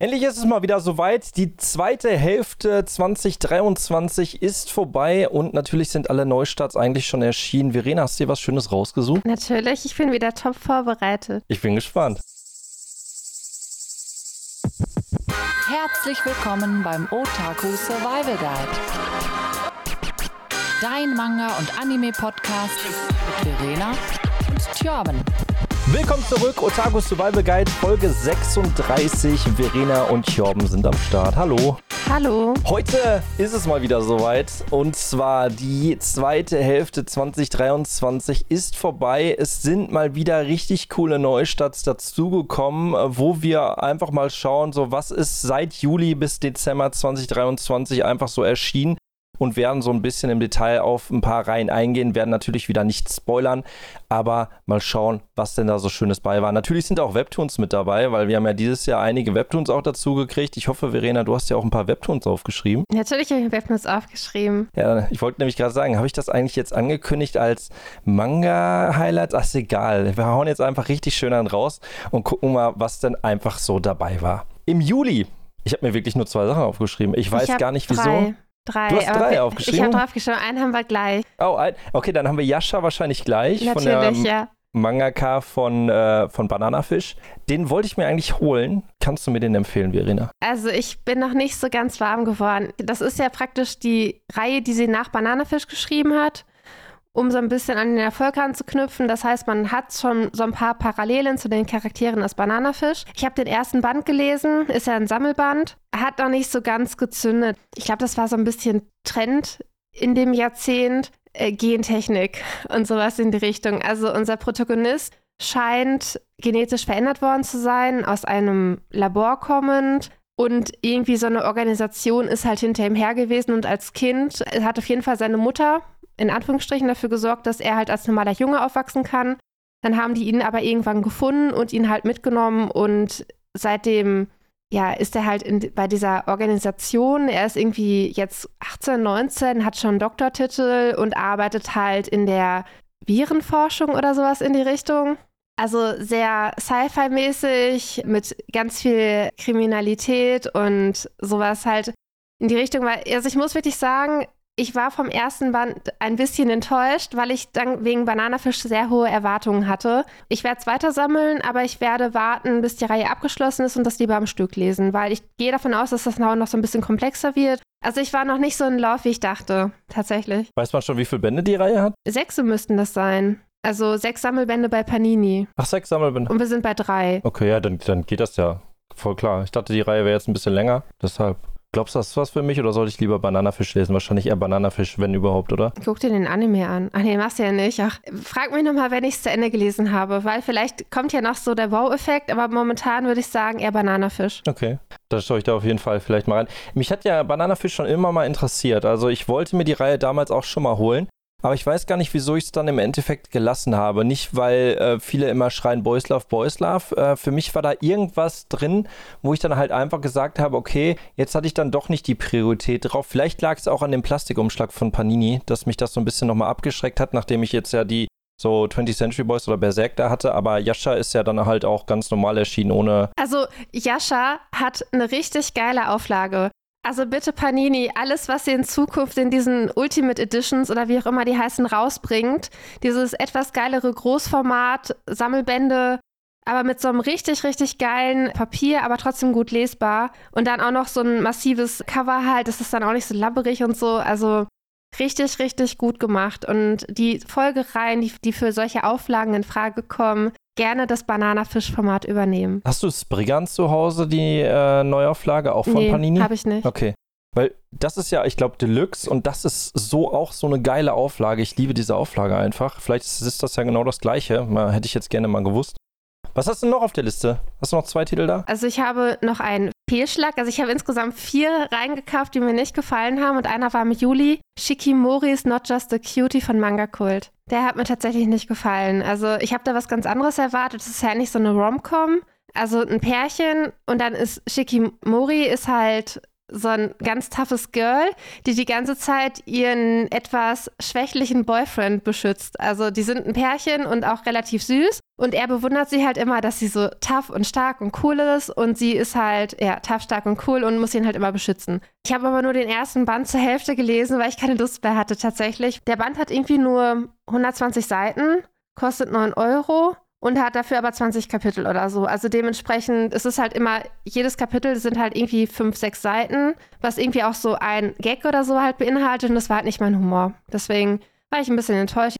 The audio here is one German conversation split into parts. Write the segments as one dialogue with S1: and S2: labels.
S1: Endlich ist es mal wieder soweit. Die zweite Hälfte 2023 ist vorbei und natürlich sind alle Neustarts eigentlich schon erschienen. Verena, hast du dir was Schönes rausgesucht?
S2: Natürlich, ich bin wieder top vorbereitet.
S1: Ich bin gespannt.
S3: Herzlich willkommen beim Otaku Survival Guide. Dein Manga- und Anime-Podcast mit Verena und Tjörben.
S1: Willkommen zurück, Otaku Survival Guide, Folge 36. Verena und Jorben sind am Start. Hallo.
S2: Hallo.
S1: Heute ist es mal wieder soweit und zwar die zweite Hälfte 2023 ist vorbei. Es sind mal wieder richtig coole Neustarts dazugekommen, wo wir einfach mal schauen, so was ist seit Juli bis Dezember 2023 einfach so erschienen und werden so ein bisschen im Detail auf ein paar Reihen eingehen, werden natürlich wieder nicht spoilern, aber mal schauen, was denn da so Schönes bei war. Natürlich sind auch Webtoons mit dabei, weil wir haben ja dieses Jahr einige Webtoons auch dazu gekriegt. Ich hoffe, Verena, du hast ja auch ein paar Webtoons aufgeschrieben.
S2: Natürlich habe ich Webtoons aufgeschrieben.
S1: Ja, ich wollte nämlich gerade sagen, habe ich das eigentlich jetzt angekündigt als Manga-Highlights? Ach, ist egal. Wir hauen jetzt einfach richtig schön an raus und gucken mal, was denn einfach so dabei war. Im Juli, ich habe mir wirklich nur zwei Sachen aufgeschrieben. Ich weiß
S2: ich
S1: gar nicht, wieso.
S2: Drei.
S1: Du hast drei aufgeschrieben?
S2: Ich habe drauf geschrieben, einen haben wir gleich.
S1: Oh, ein, okay, dann haben wir Yasha wahrscheinlich gleich
S2: Natürlich,
S1: von der
S2: ja.
S1: Mangaka von, äh, von Bananafisch. Den wollte ich mir eigentlich holen. Kannst du mir den empfehlen, Verena?
S2: Also ich bin noch nicht so ganz warm geworden. Das ist ja praktisch die Reihe, die sie nach Bananafisch geschrieben hat, um so ein bisschen an den Erfolg anzuknüpfen. Das heißt, man hat schon so ein paar Parallelen zu den Charakteren aus Bananafisch. Ich habe den ersten Band gelesen, ist ja ein Sammelband, hat noch nicht so ganz gezündet. Ich glaube, das war so ein bisschen Trend in dem Jahrzehnt. Äh, Gentechnik und sowas in die Richtung. Also unser Protagonist scheint genetisch verändert worden zu sein, aus einem Labor kommend. Und irgendwie so eine Organisation ist halt hinter ihm her gewesen und als Kind hat auf jeden Fall seine Mutter in Anführungsstrichen dafür gesorgt, dass er halt als normaler Junge aufwachsen kann. Dann haben die ihn aber irgendwann gefunden und ihn halt mitgenommen und seitdem ja, ist er halt in, bei dieser Organisation. Er ist irgendwie jetzt 18, 19, hat schon einen Doktortitel und arbeitet halt in der Virenforschung oder sowas in die Richtung. Also sehr Sci-Fi-mäßig mit ganz viel Kriminalität und sowas halt in die Richtung. Weil, also ich muss wirklich sagen, ich war vom ersten Band ein bisschen enttäuscht, weil ich dann wegen Bananafisch sehr hohe Erwartungen hatte. Ich werde es weiter sammeln, aber ich werde warten, bis die Reihe abgeschlossen ist und das lieber am Stück lesen, weil ich gehe davon aus, dass das noch so ein bisschen komplexer wird. Also ich war noch nicht so in Lauf, wie ich dachte, tatsächlich.
S1: Weiß man schon, wie viele Bände die Reihe hat?
S2: Sechs müssten das sein. Also sechs Sammelbände bei Panini.
S1: Ach, sechs Sammelbände.
S2: Und wir sind bei drei.
S1: Okay, ja, dann, dann geht das ja voll klar. Ich dachte, die Reihe wäre jetzt ein bisschen länger, deshalb. Glaubst du, das ist was für mich oder sollte ich lieber Bananafisch lesen? Wahrscheinlich eher Bananafisch, wenn überhaupt, oder?
S2: Guck dir den Anime an. Ach nee, machst du ja nicht. Ach, frag mich nochmal, wenn ich es zu Ende gelesen habe, weil vielleicht kommt ja noch so der Wow-Effekt, aber momentan würde ich sagen eher Bananafisch.
S1: Okay. Da schaue ich da auf jeden Fall vielleicht mal rein. Mich hat ja Bananafisch schon immer mal interessiert. Also ich wollte mir die Reihe damals auch schon mal holen. Aber ich weiß gar nicht, wieso ich es dann im Endeffekt gelassen habe. Nicht, weil äh, viele immer schreien Boys Love, Boys Love. Äh, für mich war da irgendwas drin, wo ich dann halt einfach gesagt habe, okay, jetzt hatte ich dann doch nicht die Priorität drauf. Vielleicht lag es auch an dem Plastikumschlag von Panini, dass mich das so ein bisschen nochmal abgeschreckt hat, nachdem ich jetzt ja die so 20th Century Boys oder Berserk da hatte, aber Yasha ist ja dann halt auch ganz normal erschienen ohne.
S2: Also Yasha hat eine richtig geile Auflage. Also bitte Panini, alles, was ihr in Zukunft in diesen Ultimate Editions oder wie auch immer die heißen, rausbringt, dieses etwas geilere Großformat, Sammelbände, aber mit so einem richtig, richtig geilen Papier, aber trotzdem gut lesbar. Und dann auch noch so ein massives Cover halt, das ist dann auch nicht so labberig und so. Also richtig, richtig gut gemacht. Und die Folgereihen, die, die für solche Auflagen in Frage kommen, gerne das Bananafisch-Format übernehmen.
S1: Hast du Spriggans zu Hause, die äh, Neuauflage, auch von
S2: nee,
S1: Panini?
S2: habe ich nicht.
S1: Okay. Weil das ist ja, ich glaube, Deluxe und das ist so auch so eine geile Auflage. Ich liebe diese Auflage einfach. Vielleicht ist das ja genau das Gleiche. Mal, hätte ich jetzt gerne mal gewusst. Was hast du noch auf der Liste? Hast du noch zwei Titel da?
S2: Also ich habe noch einen Fehlschlag. Also ich habe insgesamt vier reingekauft, die mir nicht gefallen haben. Und einer war im Juli. Shikimori is not just a cutie von Manga Kult. Der hat mir tatsächlich nicht gefallen. Also ich habe da was ganz anderes erwartet. Das ist ja nicht so eine Rom-Com. Also ein Pärchen und dann ist Shikimori ist halt so ein ganz toughes Girl, die die ganze Zeit ihren etwas schwächlichen Boyfriend beschützt. Also die sind ein Pärchen und auch relativ süß. Und er bewundert sie halt immer, dass sie so tough und stark und cool ist. Und sie ist halt, ja, tough, stark und cool und muss ihn halt immer beschützen. Ich habe aber nur den ersten Band zur Hälfte gelesen, weil ich keine Lust mehr hatte tatsächlich. Der Band hat irgendwie nur 120 Seiten, kostet 9 Euro und hat dafür aber 20 Kapitel oder so. Also dementsprechend ist es halt immer, jedes Kapitel sind halt irgendwie 5, 6 Seiten, was irgendwie auch so ein Gag oder so halt beinhaltet. Und das war halt nicht mein Humor. Deswegen war ich ein bisschen enttäuscht.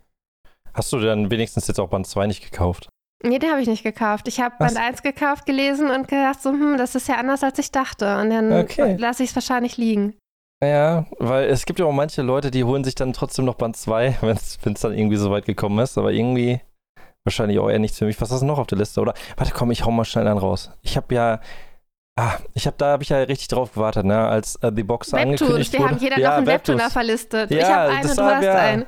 S1: Hast du dann wenigstens jetzt auch Band 2 nicht gekauft?
S2: Nee, den habe ich nicht gekauft. Ich habe Band 1 gekauft, gelesen und gedacht, so, hm, das ist ja anders, als ich dachte. Und dann okay. lasse ich es wahrscheinlich liegen.
S1: Ja, weil es gibt ja auch manche Leute, die holen sich dann trotzdem noch Band 2, wenn es dann irgendwie so weit gekommen ist. Aber irgendwie wahrscheinlich auch eher nichts für mich. Was hast du noch auf der Liste? Oder warte, komm, ich hau mal schnell einen raus. Ich habe ja. Ah, ich habe da habe ich ja richtig drauf gewartet, ne, als äh, The Boxer
S2: Webtoons,
S1: angekündigt
S2: wir
S1: wurde.
S2: haben jeder ja, noch einen Webtoon verlistet.
S1: Ja,
S2: ich habe einen und du hast
S1: ja,
S2: einen.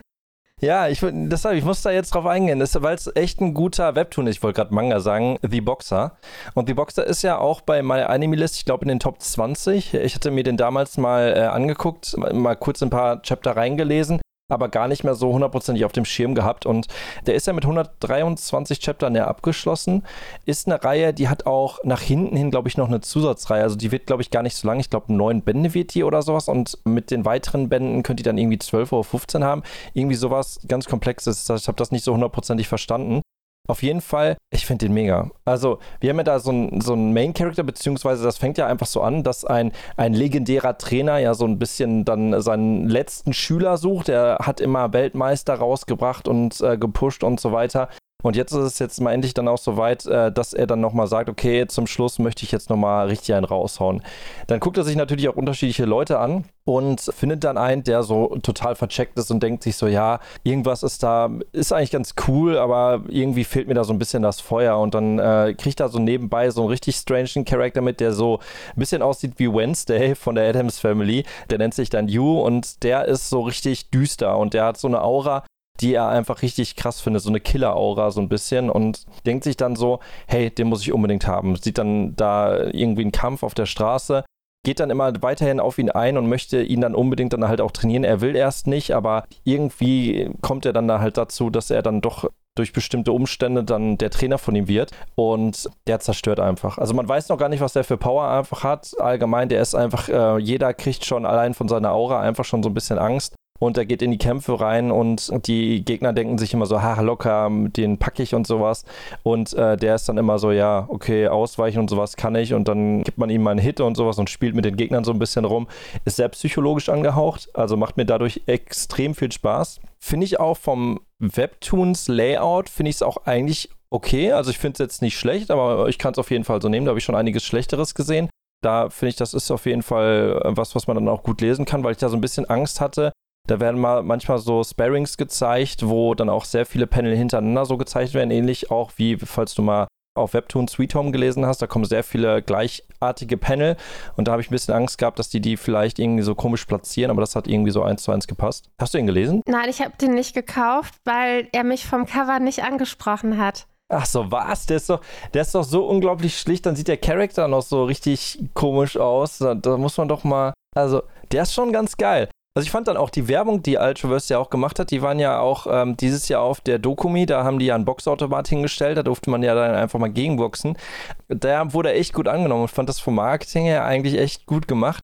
S1: Ja, ich, deshalb, ich muss da jetzt drauf eingehen, weil es echt ein guter Webtoon ist. Ich wollte gerade Manga sagen, The Boxer. Und The Boxer ist ja auch bei My Anime List, ich glaube in den Top 20. Ich hatte mir den damals mal äh, angeguckt, mal kurz ein paar Chapter reingelesen aber gar nicht mehr so hundertprozentig auf dem Schirm gehabt. Und der ist ja mit 123 Chaptern ja abgeschlossen. Ist eine Reihe, die hat auch nach hinten hin, glaube ich, noch eine Zusatzreihe. Also die wird, glaube ich, gar nicht so lang. Ich glaube, neun Bände wird die oder sowas. Und mit den weiteren Bänden könnt ihr dann irgendwie 12 oder 15 haben. Irgendwie sowas ganz Komplexes. Ich habe das nicht so hundertprozentig verstanden. Auf jeden Fall, ich finde den mega. Also, wir haben ja da so einen so Main-Character, beziehungsweise das fängt ja einfach so an, dass ein, ein legendärer Trainer ja so ein bisschen dann seinen letzten Schüler sucht. Er hat immer Weltmeister rausgebracht und äh, gepusht und so weiter. Und jetzt ist es jetzt mal endlich dann auch so weit, äh, dass er dann nochmal sagt, okay, zum Schluss möchte ich jetzt nochmal richtig einen raushauen. Dann guckt er sich natürlich auch unterschiedliche Leute an und findet dann einen, der so total vercheckt ist und denkt sich so, ja, irgendwas ist da, ist eigentlich ganz cool, aber irgendwie fehlt mir da so ein bisschen das Feuer. Und dann äh, kriegt er so nebenbei so einen richtig strangen Charakter mit, der so ein bisschen aussieht wie Wednesday von der Adams Family. Der nennt sich dann Yu und der ist so richtig düster und der hat so eine Aura, die er einfach richtig krass findet, so eine Killer-Aura so ein bisschen und denkt sich dann so, hey, den muss ich unbedingt haben. Sieht dann da irgendwie einen Kampf auf der Straße, geht dann immer weiterhin auf ihn ein und möchte ihn dann unbedingt dann halt auch trainieren. Er will erst nicht, aber irgendwie kommt er dann da halt dazu, dass er dann doch durch bestimmte Umstände dann der Trainer von ihm wird und der zerstört einfach. Also man weiß noch gar nicht, was der für Power einfach hat. Allgemein, der ist einfach, äh, jeder kriegt schon allein von seiner Aura einfach schon so ein bisschen Angst und er geht in die Kämpfe rein und die Gegner denken sich immer so, ha, locker, den packe ich und sowas. Und äh, der ist dann immer so, ja, okay, ausweichen und sowas kann ich. Und dann gibt man ihm mal einen Hit und sowas und spielt mit den Gegnern so ein bisschen rum. Ist sehr psychologisch angehaucht, also macht mir dadurch extrem viel Spaß. Finde ich auch vom Webtoons-Layout, finde ich es auch eigentlich okay. Also ich finde es jetzt nicht schlecht, aber ich kann es auf jeden Fall so nehmen. Da habe ich schon einiges Schlechteres gesehen. Da finde ich, das ist auf jeden Fall was, was man dann auch gut lesen kann, weil ich da so ein bisschen Angst hatte, da werden mal manchmal so Sparings gezeigt, wo dann auch sehr viele Panel hintereinander so gezeigt werden, ähnlich auch wie, falls du mal auf Webtoon Sweet Home gelesen hast, da kommen sehr viele gleichartige Panel und da habe ich ein bisschen Angst gehabt, dass die die vielleicht irgendwie so komisch platzieren, aber das hat irgendwie so eins zu eins gepasst. Hast du ihn gelesen?
S2: Nein, ich habe den nicht gekauft, weil er mich vom Cover nicht angesprochen hat.
S1: Ach so, was? Der ist doch, der ist doch so unglaublich schlicht, dann sieht der Charakter noch so richtig komisch aus. Da, da muss man doch mal, also, der ist schon ganz geil. Also ich fand dann auch die Werbung, die Ultraverse ja auch gemacht hat, die waren ja auch ähm, dieses Jahr auf der Dokumi, da haben die ja einen Boxautomat hingestellt, da durfte man ja dann einfach mal gegenboxen. Da wurde echt gut angenommen und fand das vom Marketing her eigentlich echt gut gemacht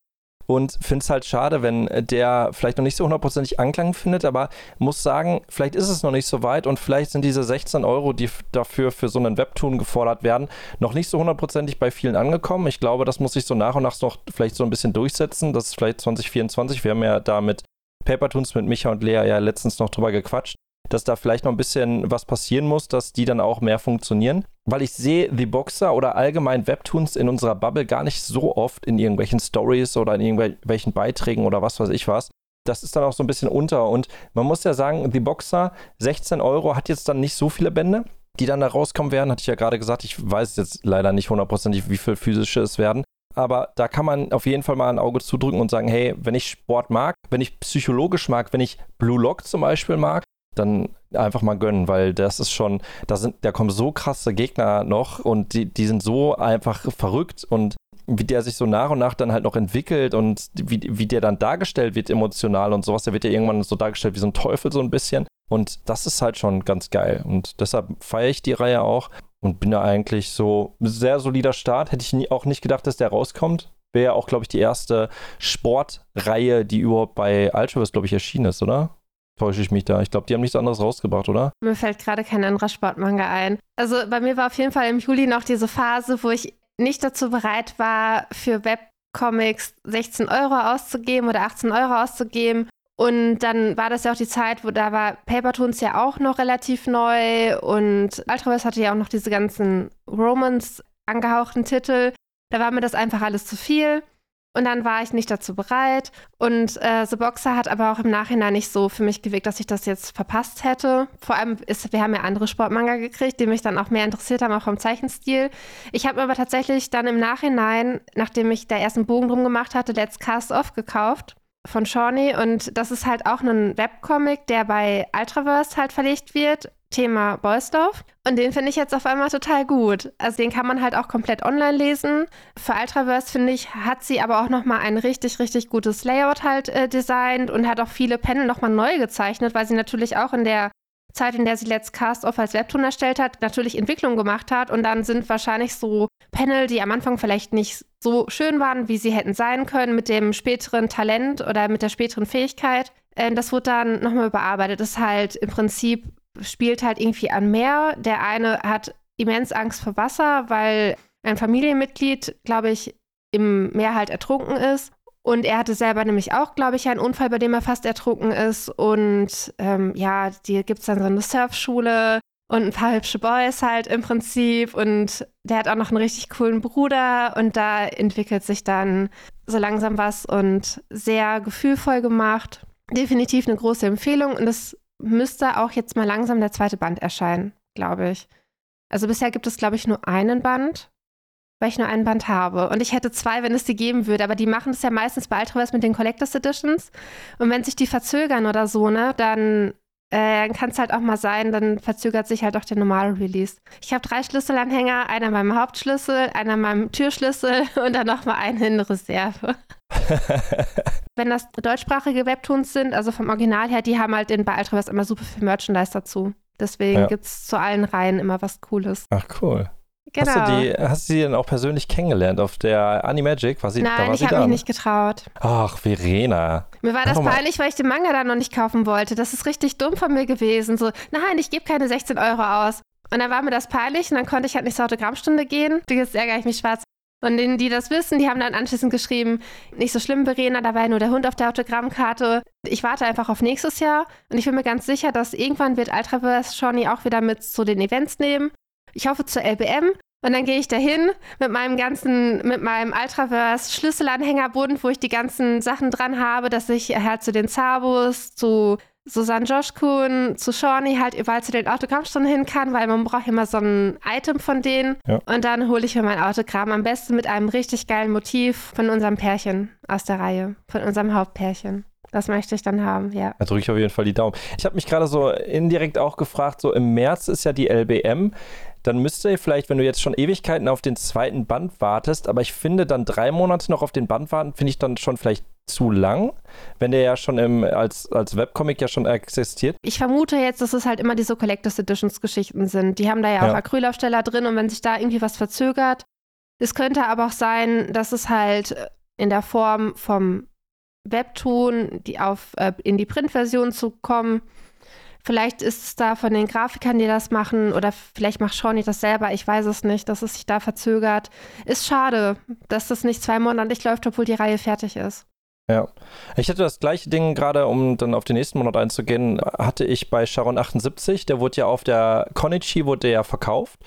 S1: und finde es halt schade, wenn der vielleicht noch nicht so hundertprozentig Anklang findet, aber muss sagen, vielleicht ist es noch nicht so weit und vielleicht sind diese 16 Euro, die dafür für so einen Webtoon gefordert werden, noch nicht so hundertprozentig bei vielen angekommen. Ich glaube, das muss sich so nach und nach noch vielleicht so ein bisschen durchsetzen. Das ist vielleicht 2024. Wir haben ja da mit Papertoons mit Micha und Lea ja letztens noch drüber gequatscht dass da vielleicht noch ein bisschen was passieren muss, dass die dann auch mehr funktionieren. Weil ich sehe The Boxer oder allgemein Webtoons in unserer Bubble gar nicht so oft in irgendwelchen Stories oder in irgendwelchen Beiträgen oder was weiß ich was. Das ist dann auch so ein bisschen unter. Und man muss ja sagen, The Boxer, 16 Euro, hat jetzt dann nicht so viele Bände, die dann da rauskommen werden. Hatte ich ja gerade gesagt, ich weiß jetzt leider nicht hundertprozentig, wie viel physische es werden aber da kann man auf jeden Fall mal ein Auge zudrücken und sagen, hey, wenn ich Sport mag, wenn ich psychologisch mag, wenn ich Blue Lock zum Beispiel mag, dann einfach mal gönnen, weil das ist schon, da sind, da kommen so krasse Gegner noch und die, die sind so einfach verrückt und wie der sich so nach und nach dann halt noch entwickelt und wie, wie der dann dargestellt wird emotional und sowas, der wird ja irgendwann so dargestellt wie so ein Teufel so ein bisschen. Und das ist halt schon ganz geil. Und deshalb feiere ich die Reihe auch und bin da eigentlich so sehr solider Start. Hätte ich nie, auch nicht gedacht, dass der rauskommt. Wäre ja auch, glaube ich, die erste Sportreihe, die überhaupt bei Ultraverse, glaube ich, erschienen ist, oder? Täusche ich mich da? Ich glaube, die haben nichts anderes rausgebracht, oder?
S2: Mir fällt gerade kein anderer Sportmanga ein. Also bei mir war auf jeden Fall im Juli noch diese Phase, wo ich nicht dazu bereit war, für Webcomics 16 Euro auszugeben oder 18 Euro auszugeben. Und dann war das ja auch die Zeit, wo da war Papertoons ja auch noch relativ neu und Ultraverse hatte ja auch noch diese ganzen Romans angehauchten Titel. Da war mir das einfach alles zu viel. Und dann war ich nicht dazu bereit. Und äh, The Boxer hat aber auch im Nachhinein nicht so für mich gewirkt, dass ich das jetzt verpasst hätte. Vor allem ist, wir haben ja andere Sportmanga gekriegt, die mich dann auch mehr interessiert haben, auch vom Zeichenstil. Ich habe aber tatsächlich dann im Nachhinein, nachdem ich da erst einen Bogen drum gemacht hatte, Let's Cast Off gekauft von Shawnee. Und das ist halt auch ein Webcomic, der bei Ultraverse halt verlegt wird. Thema Boysdorf. Und den finde ich jetzt auf einmal total gut. Also den kann man halt auch komplett online lesen. Für Ultraverse, finde ich, hat sie aber auch nochmal ein richtig, richtig gutes Layout halt äh, designt und hat auch viele Panel nochmal neu gezeichnet, weil sie natürlich auch in der Zeit, in der sie Let's Cast Off als Webtoon erstellt hat, natürlich Entwicklung gemacht hat. Und dann sind wahrscheinlich so Panel, die am Anfang vielleicht nicht so schön waren, wie sie hätten sein können, mit dem späteren Talent oder mit der späteren Fähigkeit. Äh, das wurde dann nochmal überarbeitet. Das ist halt im Prinzip, spielt halt irgendwie an Meer. Der eine hat immens Angst vor Wasser, weil ein Familienmitglied, glaube ich, im Meer halt ertrunken ist. Und er hatte selber nämlich auch, glaube ich, einen Unfall, bei dem er fast ertrunken ist. Und ähm, ja, die gibt es dann so eine Surfschule und ein paar hübsche Boys halt im Prinzip. Und der hat auch noch einen richtig coolen Bruder. Und da entwickelt sich dann so langsam was und sehr gefühlvoll gemacht. Definitiv eine große Empfehlung. Und es müsste auch jetzt mal langsam der zweite Band erscheinen, glaube ich. Also bisher gibt es, glaube ich, nur einen Band weil ich nur ein Band habe. Und ich hätte zwei, wenn es die geben würde. Aber die machen es ja meistens bei Ultraverse mit den Collectors Editions. Und wenn sich die verzögern oder so, ne, dann äh, kann es halt auch mal sein, dann verzögert sich halt auch der normale Release. Ich habe drei Schlüsselanhänger, einer meinem Hauptschlüssel, einer meinem Türschlüssel und dann nochmal einen in Reserve. Wenn das deutschsprachige Webtoons sind, also vom Original her, die haben halt in, bei Ultraverse immer super viel Merchandise dazu. Deswegen ja. gibt es zu allen Reihen immer was Cooles.
S1: Ach, cool. Genau. Hast du, die, hast du sie denn auch persönlich kennengelernt auf der Animagic? War sie,
S2: Nein,
S1: da war
S2: ich habe mich nicht getraut.
S1: Ach, Verena.
S2: Mir war das peinlich, weil ich den Manga da noch nicht kaufen wollte. Das ist richtig dumm von mir gewesen. So, nein, ich gebe keine 16 Euro aus. Und dann war mir das peinlich und dann konnte ich halt nicht zur Autogrammstunde gehen. Jetzt ärgere ich mich schwarz. Und denen, die das wissen, die haben dann anschließend geschrieben, nicht so schlimm, Verena, da war ja nur der Hund auf der Autogrammkarte. Ich warte einfach auf nächstes Jahr und ich bin mir ganz sicher, dass irgendwann wird Ultraverse Shawnee auch wieder mit zu den Events nehmen. Ich hoffe zur LBM und dann gehe ich dahin mit meinem ganzen, mit meinem Ultraverse Schlüsselanhängerbund, wo ich die ganzen Sachen dran habe, dass ich halt zu den Zabos, zu Susanne Joshkun, zu Shawnee halt überall zu den Autogrammstunden hin kann, weil man braucht immer so ein Item von denen. Ja. Und dann hole ich mir mein Autogramm. Am besten mit einem richtig geilen Motiv von unserem Pärchen aus der Reihe, von unserem Hauptpärchen. Das möchte ich dann haben, ja.
S1: Da drücke ich auf jeden Fall die Daumen. Ich habe mich gerade so indirekt auch gefragt, so im März ist ja die LBM dann müsste vielleicht, wenn du jetzt schon Ewigkeiten auf den zweiten Band wartest, aber ich finde dann drei Monate noch auf den Band warten, finde ich dann schon vielleicht zu lang, wenn der ja schon im, als, als Webcomic ja schon existiert.
S2: Ich vermute jetzt, dass es halt immer diese Collectors Editions Geschichten sind. Die haben da ja, ja. auch Acrylaufsteller drin und wenn sich da irgendwie was verzögert, es könnte aber auch sein, dass es halt in der Form vom Webtoon die auf, äh, in die Printversion zu kommen, Vielleicht ist es da von den Grafikern, die das machen, oder vielleicht macht Shawnee das selber. Ich weiß es nicht, dass es sich da verzögert. Ist schade, dass das nicht zwei Monate läuft, obwohl die Reihe fertig ist.
S1: Ja. Ich hatte das gleiche Ding gerade, um dann auf den nächsten Monat einzugehen, hatte ich bei Sharon 78. Der wurde ja auf der Konichi wurde der ja verkauft,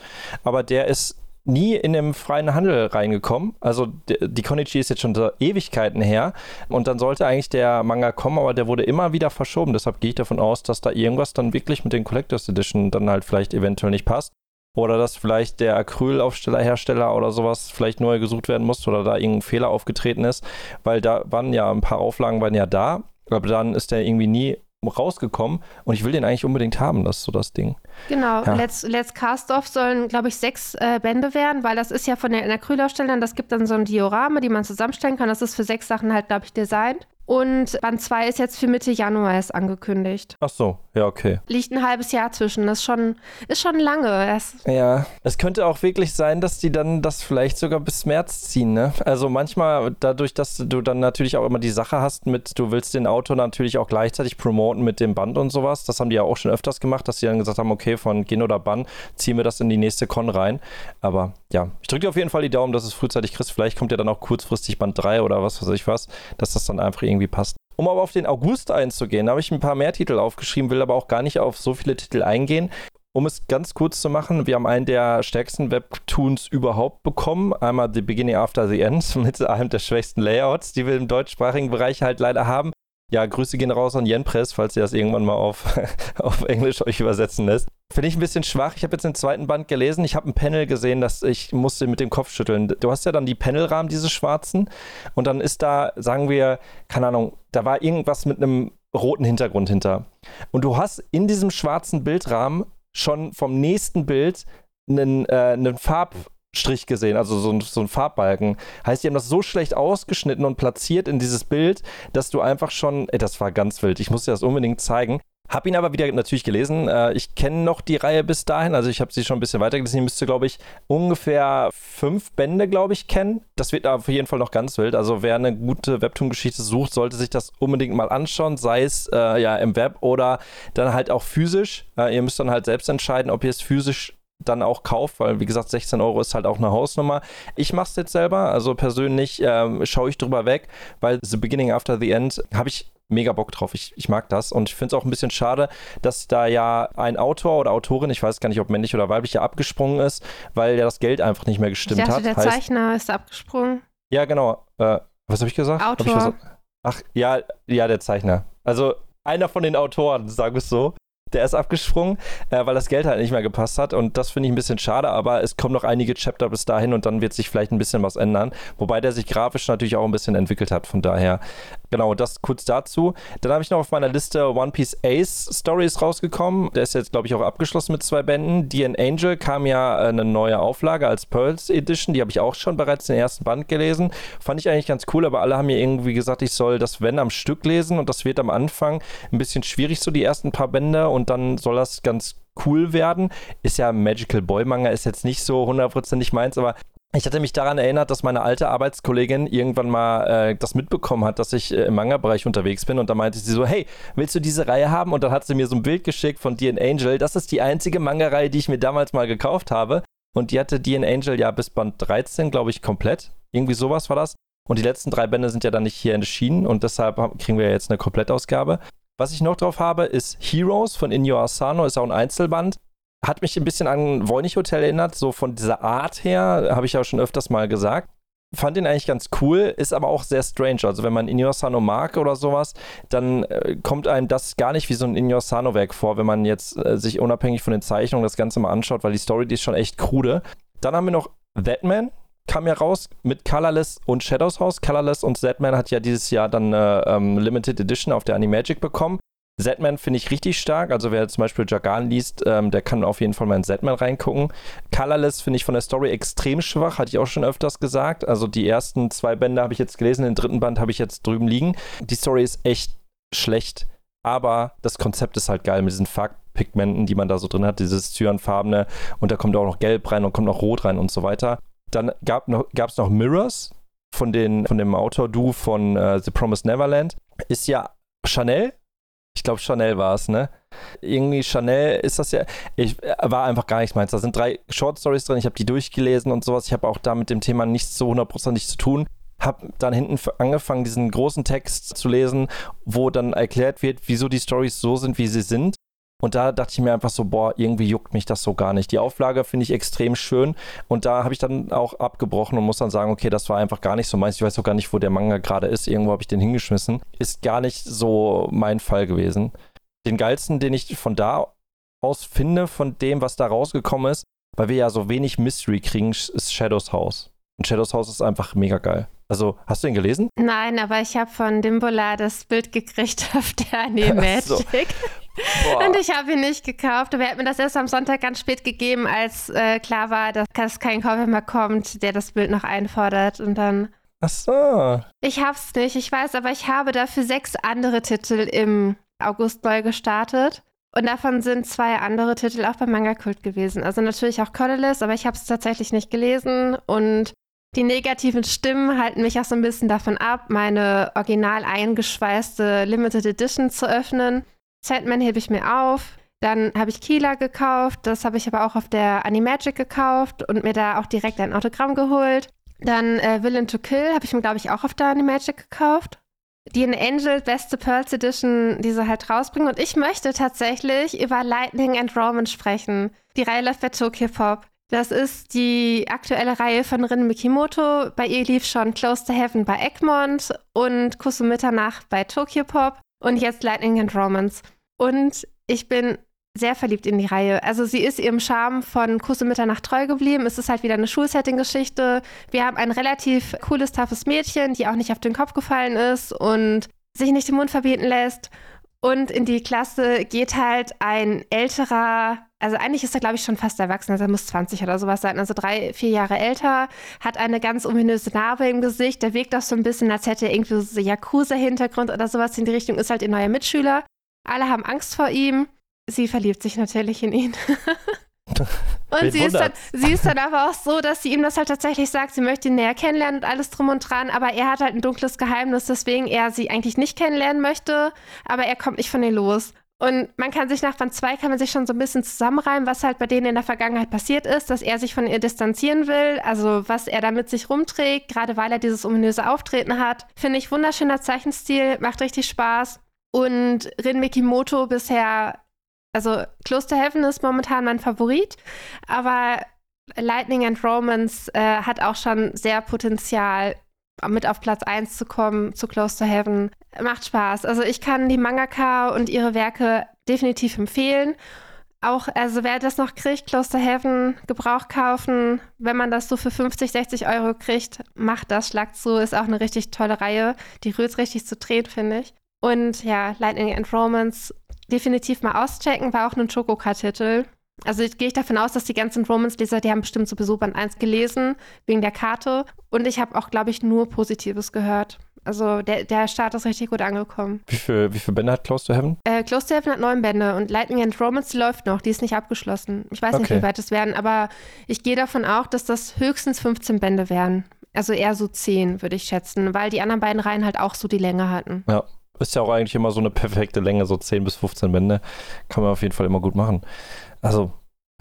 S1: aber der ist nie in den freien Handel reingekommen. Also die Konichi ist jetzt schon so Ewigkeiten her und dann sollte eigentlich der Manga kommen, aber der wurde immer wieder verschoben. Deshalb gehe ich davon aus, dass da irgendwas dann wirklich mit den Collectors Edition dann halt vielleicht eventuell nicht passt. Oder dass vielleicht der Acrylaufstellerhersteller oder sowas vielleicht neu gesucht werden muss oder da irgendein Fehler aufgetreten ist, weil da waren ja ein paar Auflagen waren ja da, aber dann ist der irgendwie nie rausgekommen und ich will den eigentlich unbedingt haben, das ist so das Ding.
S2: Genau, ja. Let's, Let's Cast Off sollen, glaube ich, sechs äh, Bände werden, weil das ist ja von den Acrylausstellern, das gibt dann so ein Diorama, die man zusammenstellen kann. Das ist für sechs Sachen halt, glaube ich, designt. Und Band 2 ist jetzt für Mitte Januar erst angekündigt.
S1: Ach so, ja, okay.
S2: Liegt ein halbes Jahr zwischen. Das ist schon, ist schon lange. Das
S1: Ja, es könnte auch wirklich sein, dass die dann das vielleicht sogar bis März ziehen, ne? Also manchmal dadurch, dass du dann natürlich auch immer die Sache hast mit, du willst den Autor natürlich auch gleichzeitig promoten mit dem Band und sowas. Das haben die ja auch schon öfters gemacht, dass sie dann gesagt haben, okay, von Gin oder Bann ziehen wir das in die nächste Con rein. Aber ja, ich drücke dir auf jeden Fall die Daumen, dass es frühzeitig kriegst. Vielleicht kommt ja dann auch kurzfristig Band 3 oder was weiß ich was, dass das dann einfach irgendwie passt. Um aber auf den August einzugehen, habe ich ein paar mehr Titel aufgeschrieben, will aber auch gar nicht auf so viele Titel eingehen. Um es ganz kurz zu machen, wir haben einen der stärksten Webtoons überhaupt bekommen. Einmal The Beginning After the End mit einem der schwächsten Layouts, die wir im deutschsprachigen Bereich halt leider haben. Ja, Grüße gehen raus an Jen Press, falls ihr das irgendwann mal auf, auf Englisch euch übersetzen lässt. Finde ich ein bisschen schwach. Ich habe jetzt den zweiten Band gelesen. Ich habe ein Panel gesehen, dass ich musste mit dem Kopf schütteln. Du hast ja dann die Panelrahmen, diese schwarzen. Und dann ist da, sagen wir, keine Ahnung, da war irgendwas mit einem roten Hintergrund hinter. Und du hast in diesem schwarzen Bildrahmen schon vom nächsten Bild einen, äh, einen Farbstrich gesehen, also so, ein- so ein Farbbalken. Heißt, die haben das so schlecht ausgeschnitten und platziert in dieses Bild, dass du einfach schon, ey, das war ganz wild. Ich muss dir das unbedingt zeigen. Hab ihn aber wieder natürlich gelesen. Äh, ich kenne noch die Reihe bis dahin, also ich habe sie schon ein bisschen weitergelesen. Ich müsste, glaube ich, ungefähr fünf Bände, glaube ich, kennen. Das wird auf jeden Fall noch ganz wild. Also wer eine gute Webtoon-Geschichte sucht, sollte sich das unbedingt mal anschauen, sei es äh, ja im Web oder dann halt auch physisch. Äh, ihr müsst dann halt selbst entscheiden, ob ihr es physisch dann auch kauft, weil wie gesagt 16 Euro ist halt auch eine Hausnummer. Ich mache es jetzt selber, also persönlich ähm, schaue ich drüber weg, weil The Beginning After the End habe ich mega Bock drauf. Ich, ich mag das und ich finde es auch ein bisschen schade, dass da ja ein Autor oder Autorin, ich weiß gar nicht, ob männlich oder weiblich, ja abgesprungen ist, weil ja das Geld einfach nicht mehr
S2: ich
S1: gestimmt
S2: dachte,
S1: hat.
S2: der
S1: Heißt-
S2: Zeichner ist abgesprungen.
S1: ja, genau. Äh, was habe ich gesagt? Hab ich
S2: Autor.
S1: was- Ach, ja, ja, der Zeichner. Also einer von den Autoren, sagen wir es so. Der ist abgesprungen, äh, weil das Geld halt nicht mehr gepasst hat. Und das finde ich ein bisschen schade, aber es kommen noch einige Chapter bis dahin und dann wird sich vielleicht ein bisschen was ändern. Wobei der sich grafisch natürlich auch ein bisschen entwickelt hat. Von daher, genau, das kurz dazu. Dann habe ich noch auf meiner Liste One Piece Ace Stories rausgekommen. Der ist jetzt, glaube ich, auch abgeschlossen mit zwei Bänden. And Angel kam ja äh, eine neue Auflage als Pearls Edition. Die habe ich auch schon bereits den ersten Band gelesen. Fand ich eigentlich ganz cool, aber alle haben mir irgendwie gesagt, ich soll das Wenn am Stück lesen und das wird am Anfang ein bisschen schwierig, so die ersten paar Bände und dann soll das ganz cool werden. Ist ja Magical Boy Manga, ist jetzt nicht so hundertprozentig meins, aber ich hatte mich daran erinnert, dass meine alte Arbeitskollegin irgendwann mal äh, das mitbekommen hat, dass ich äh, im Manga-Bereich unterwegs bin. Und da meinte sie so, hey, willst du diese Reihe haben? Und dann hat sie mir so ein Bild geschickt von Dean Angel. Das ist die einzige Manga-Reihe, die ich mir damals mal gekauft habe. Und die hatte Dean Angel ja bis Band 13, glaube ich, komplett. Irgendwie sowas war das. Und die letzten drei Bände sind ja dann nicht hier erschienen. Und deshalb kriegen wir jetzt eine Komplettausgabe. Was ich noch drauf habe, ist Heroes von Inyo Asano. Ist auch ein Einzelband hat mich ein bisschen an Voynich Hotel erinnert, so von dieser Art her, habe ich ja schon öfters mal gesagt. Fand ihn eigentlich ganz cool, ist aber auch sehr strange. Also wenn man Inyo Sano mag oder sowas, dann äh, kommt einem das gar nicht wie so ein Inyo Sano Werk vor, wenn man jetzt äh, sich unabhängig von den Zeichnungen das Ganze mal anschaut, weil die Story, die ist schon echt krude. Dann haben wir noch Batman, kam ja raus mit Colorless und Shadows House. Colorless und Batman hat ja dieses Jahr dann eine ähm, Limited Edition auf der Animagic bekommen. Zetman finde ich richtig stark. Also wer zum Beispiel Jagan liest, ähm, der kann auf jeden Fall mal in Zetman reingucken. Colorless finde ich von der Story extrem schwach, hatte ich auch schon öfters gesagt. Also die ersten zwei Bände habe ich jetzt gelesen, den dritten Band habe ich jetzt drüben liegen. Die Story ist echt schlecht, aber das Konzept ist halt geil mit diesen Farbpigmenten, die man da so drin hat, dieses Cyanfarbene und da kommt auch noch Gelb rein und kommt noch Rot rein und so weiter. Dann gab es noch, gab's noch Mirrors von, den, von dem Autor-Du von äh, The Promised Neverland. Ist ja Chanel, ich glaube, Chanel war es, ne? Irgendwie Chanel ist das ja. Ich äh, war einfach gar nichts meins. Da sind drei Short Stories drin. Ich habe die durchgelesen und sowas. Ich habe auch da mit dem Thema nichts so hundertprozentig zu tun. Habe dann hinten angefangen, diesen großen Text zu lesen, wo dann erklärt wird, wieso die Stories so sind, wie sie sind. Und da dachte ich mir einfach so, boah, irgendwie juckt mich das so gar nicht. Die Auflage finde ich extrem schön. Und da habe ich dann auch abgebrochen und muss dann sagen, okay, das war einfach gar nicht so meins. Ich weiß auch gar nicht, wo der Manga gerade ist. Irgendwo habe ich den hingeschmissen. Ist gar nicht so mein Fall gewesen. Den geilsten, den ich von da aus finde, von dem, was da rausgekommen ist, weil wir ja so wenig Mystery kriegen, ist Shadows House. Und Shadows House ist einfach mega geil. Also, hast du ihn gelesen?
S2: Nein, aber ich habe von Dimbola das Bild gekriegt auf der Animagic.
S1: so.
S2: Und ich habe ihn nicht gekauft. Aber er hat mir das erst am Sonntag ganz spät gegeben, als äh, klar war, dass, kein Käufer mehr kommt, der das Bild noch einfordert. Und dann
S1: Ach so.
S2: Ich hab's nicht, ich weiß, aber ich habe dafür sechs andere Titel im August neu gestartet. Und davon sind zwei andere Titel auch beim Manga Kult gewesen. Also natürlich auch Colorless, aber ich habe es tatsächlich nicht gelesen. Und die negativen Stimmen halten mich auch so ein bisschen davon ab, meine original eingeschweißte Limited Edition zu öffnen. Sandman hebe ich mir auf. Dann habe ich Kila gekauft. Das habe ich aber auch auf der Animagic gekauft und mir da auch direkt ein Autogramm geholt. Dann äh, Villain to Kill habe ich mir, glaube ich, auch auf der Animagic gekauft die in Angel beste Pearls Edition, die sie halt rausbringen. Und ich möchte tatsächlich über Lightning and Roman sprechen. Die Reihe läuft bei Tokyo Pop. Das ist die aktuelle Reihe von Rin Mikimoto. Bei ihr lief schon Close to Heaven bei Egmont und Kuss Mitternacht bei Tokyo Pop und jetzt Lightning and Romance. Und ich bin sehr verliebt in die Reihe. Also sie ist ihrem Charme von Kuss Mitternacht treu geblieben. Es ist halt wieder eine Schulsetting-Geschichte. Wir haben ein relativ cooles, toughes Mädchen, die auch nicht auf den Kopf gefallen ist und sich nicht den Mund verbieten lässt. Und in die Klasse geht halt ein älterer, also eigentlich ist er, glaube ich, schon fast erwachsen, also er muss 20 oder sowas sein, also drei, vier Jahre älter, hat eine ganz ominöse Narbe im Gesicht, der wirkt auch so ein bisschen, als hätte er irgendwie so Yakuza-Hintergrund oder sowas in die Richtung, ist halt ihr neuer Mitschüler. Alle haben Angst vor ihm sie verliebt sich natürlich in ihn. und sie ist, dann, sie ist dann aber auch so, dass sie ihm das halt tatsächlich sagt, sie möchte ihn näher kennenlernen und alles drum und dran, aber er hat halt ein dunkles Geheimnis, deswegen er sie eigentlich nicht kennenlernen möchte, aber er kommt nicht von ihr los. Und man kann sich nach Band 2 kann man sich schon so ein bisschen zusammenreimen, was halt bei denen in der Vergangenheit passiert ist, dass er sich von ihr distanzieren will, also was er da mit sich rumträgt, gerade weil er dieses ominöse Auftreten hat. Finde ich wunderschöner Zeichenstil, macht richtig Spaß. Und Rin Mikimoto bisher also Close Heaven ist momentan mein Favorit, aber Lightning and Romance äh, hat auch schon sehr Potenzial, mit auf Platz 1 zu kommen zu Close to Heaven. Macht Spaß. Also ich kann die Mangaka und ihre Werke definitiv empfehlen. Auch, also wer das noch kriegt, Close to Heaven, Gebrauch kaufen. Wenn man das so für 50, 60 Euro kriegt, macht das, schlagt zu. Ist auch eine richtig tolle Reihe. Die rührt richtig zu drehen, finde ich. Und ja, Lightning and Romance definitiv mal auschecken, war auch ein Chocoka-Titel. Also gehe ich davon aus, dass die ganzen Romance-Leser, die haben bestimmt sowieso Band 1 gelesen, wegen der Karte. Und ich habe auch, glaube ich, nur Positives gehört. Also der, der Start ist richtig gut angekommen.
S1: Wie viele wie viel Bände hat Close to Heaven?
S2: Äh, Close to Heaven hat neun Bände und Lightning and Romance, die läuft noch, die ist nicht abgeschlossen. Ich weiß okay. nicht, wie weit es werden, aber ich gehe davon auch, dass das höchstens 15 Bände wären. Also eher so 10, würde ich schätzen, weil die anderen beiden Reihen halt auch so die Länge hatten.
S1: Ja, ist ja auch eigentlich immer so eine perfekte Länge, so 10 bis 15 Bände. Kann man auf jeden Fall immer gut machen. Also,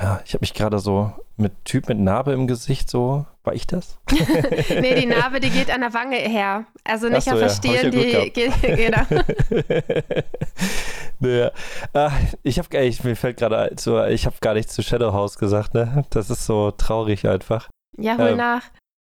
S1: ja, ich habe mich gerade so mit Typ mit Narbe im Gesicht so. War ich das?
S2: nee, die Narbe, die geht an der Wange her. Also nicht so, auf der ja. Stirn, die geht. Genau.
S1: naja. Ach, ich habe ich, mir fällt gerade so, ich habe gar nichts zu Shadow House gesagt, ne? Das ist so traurig einfach.
S2: Ja, hol ähm, nach.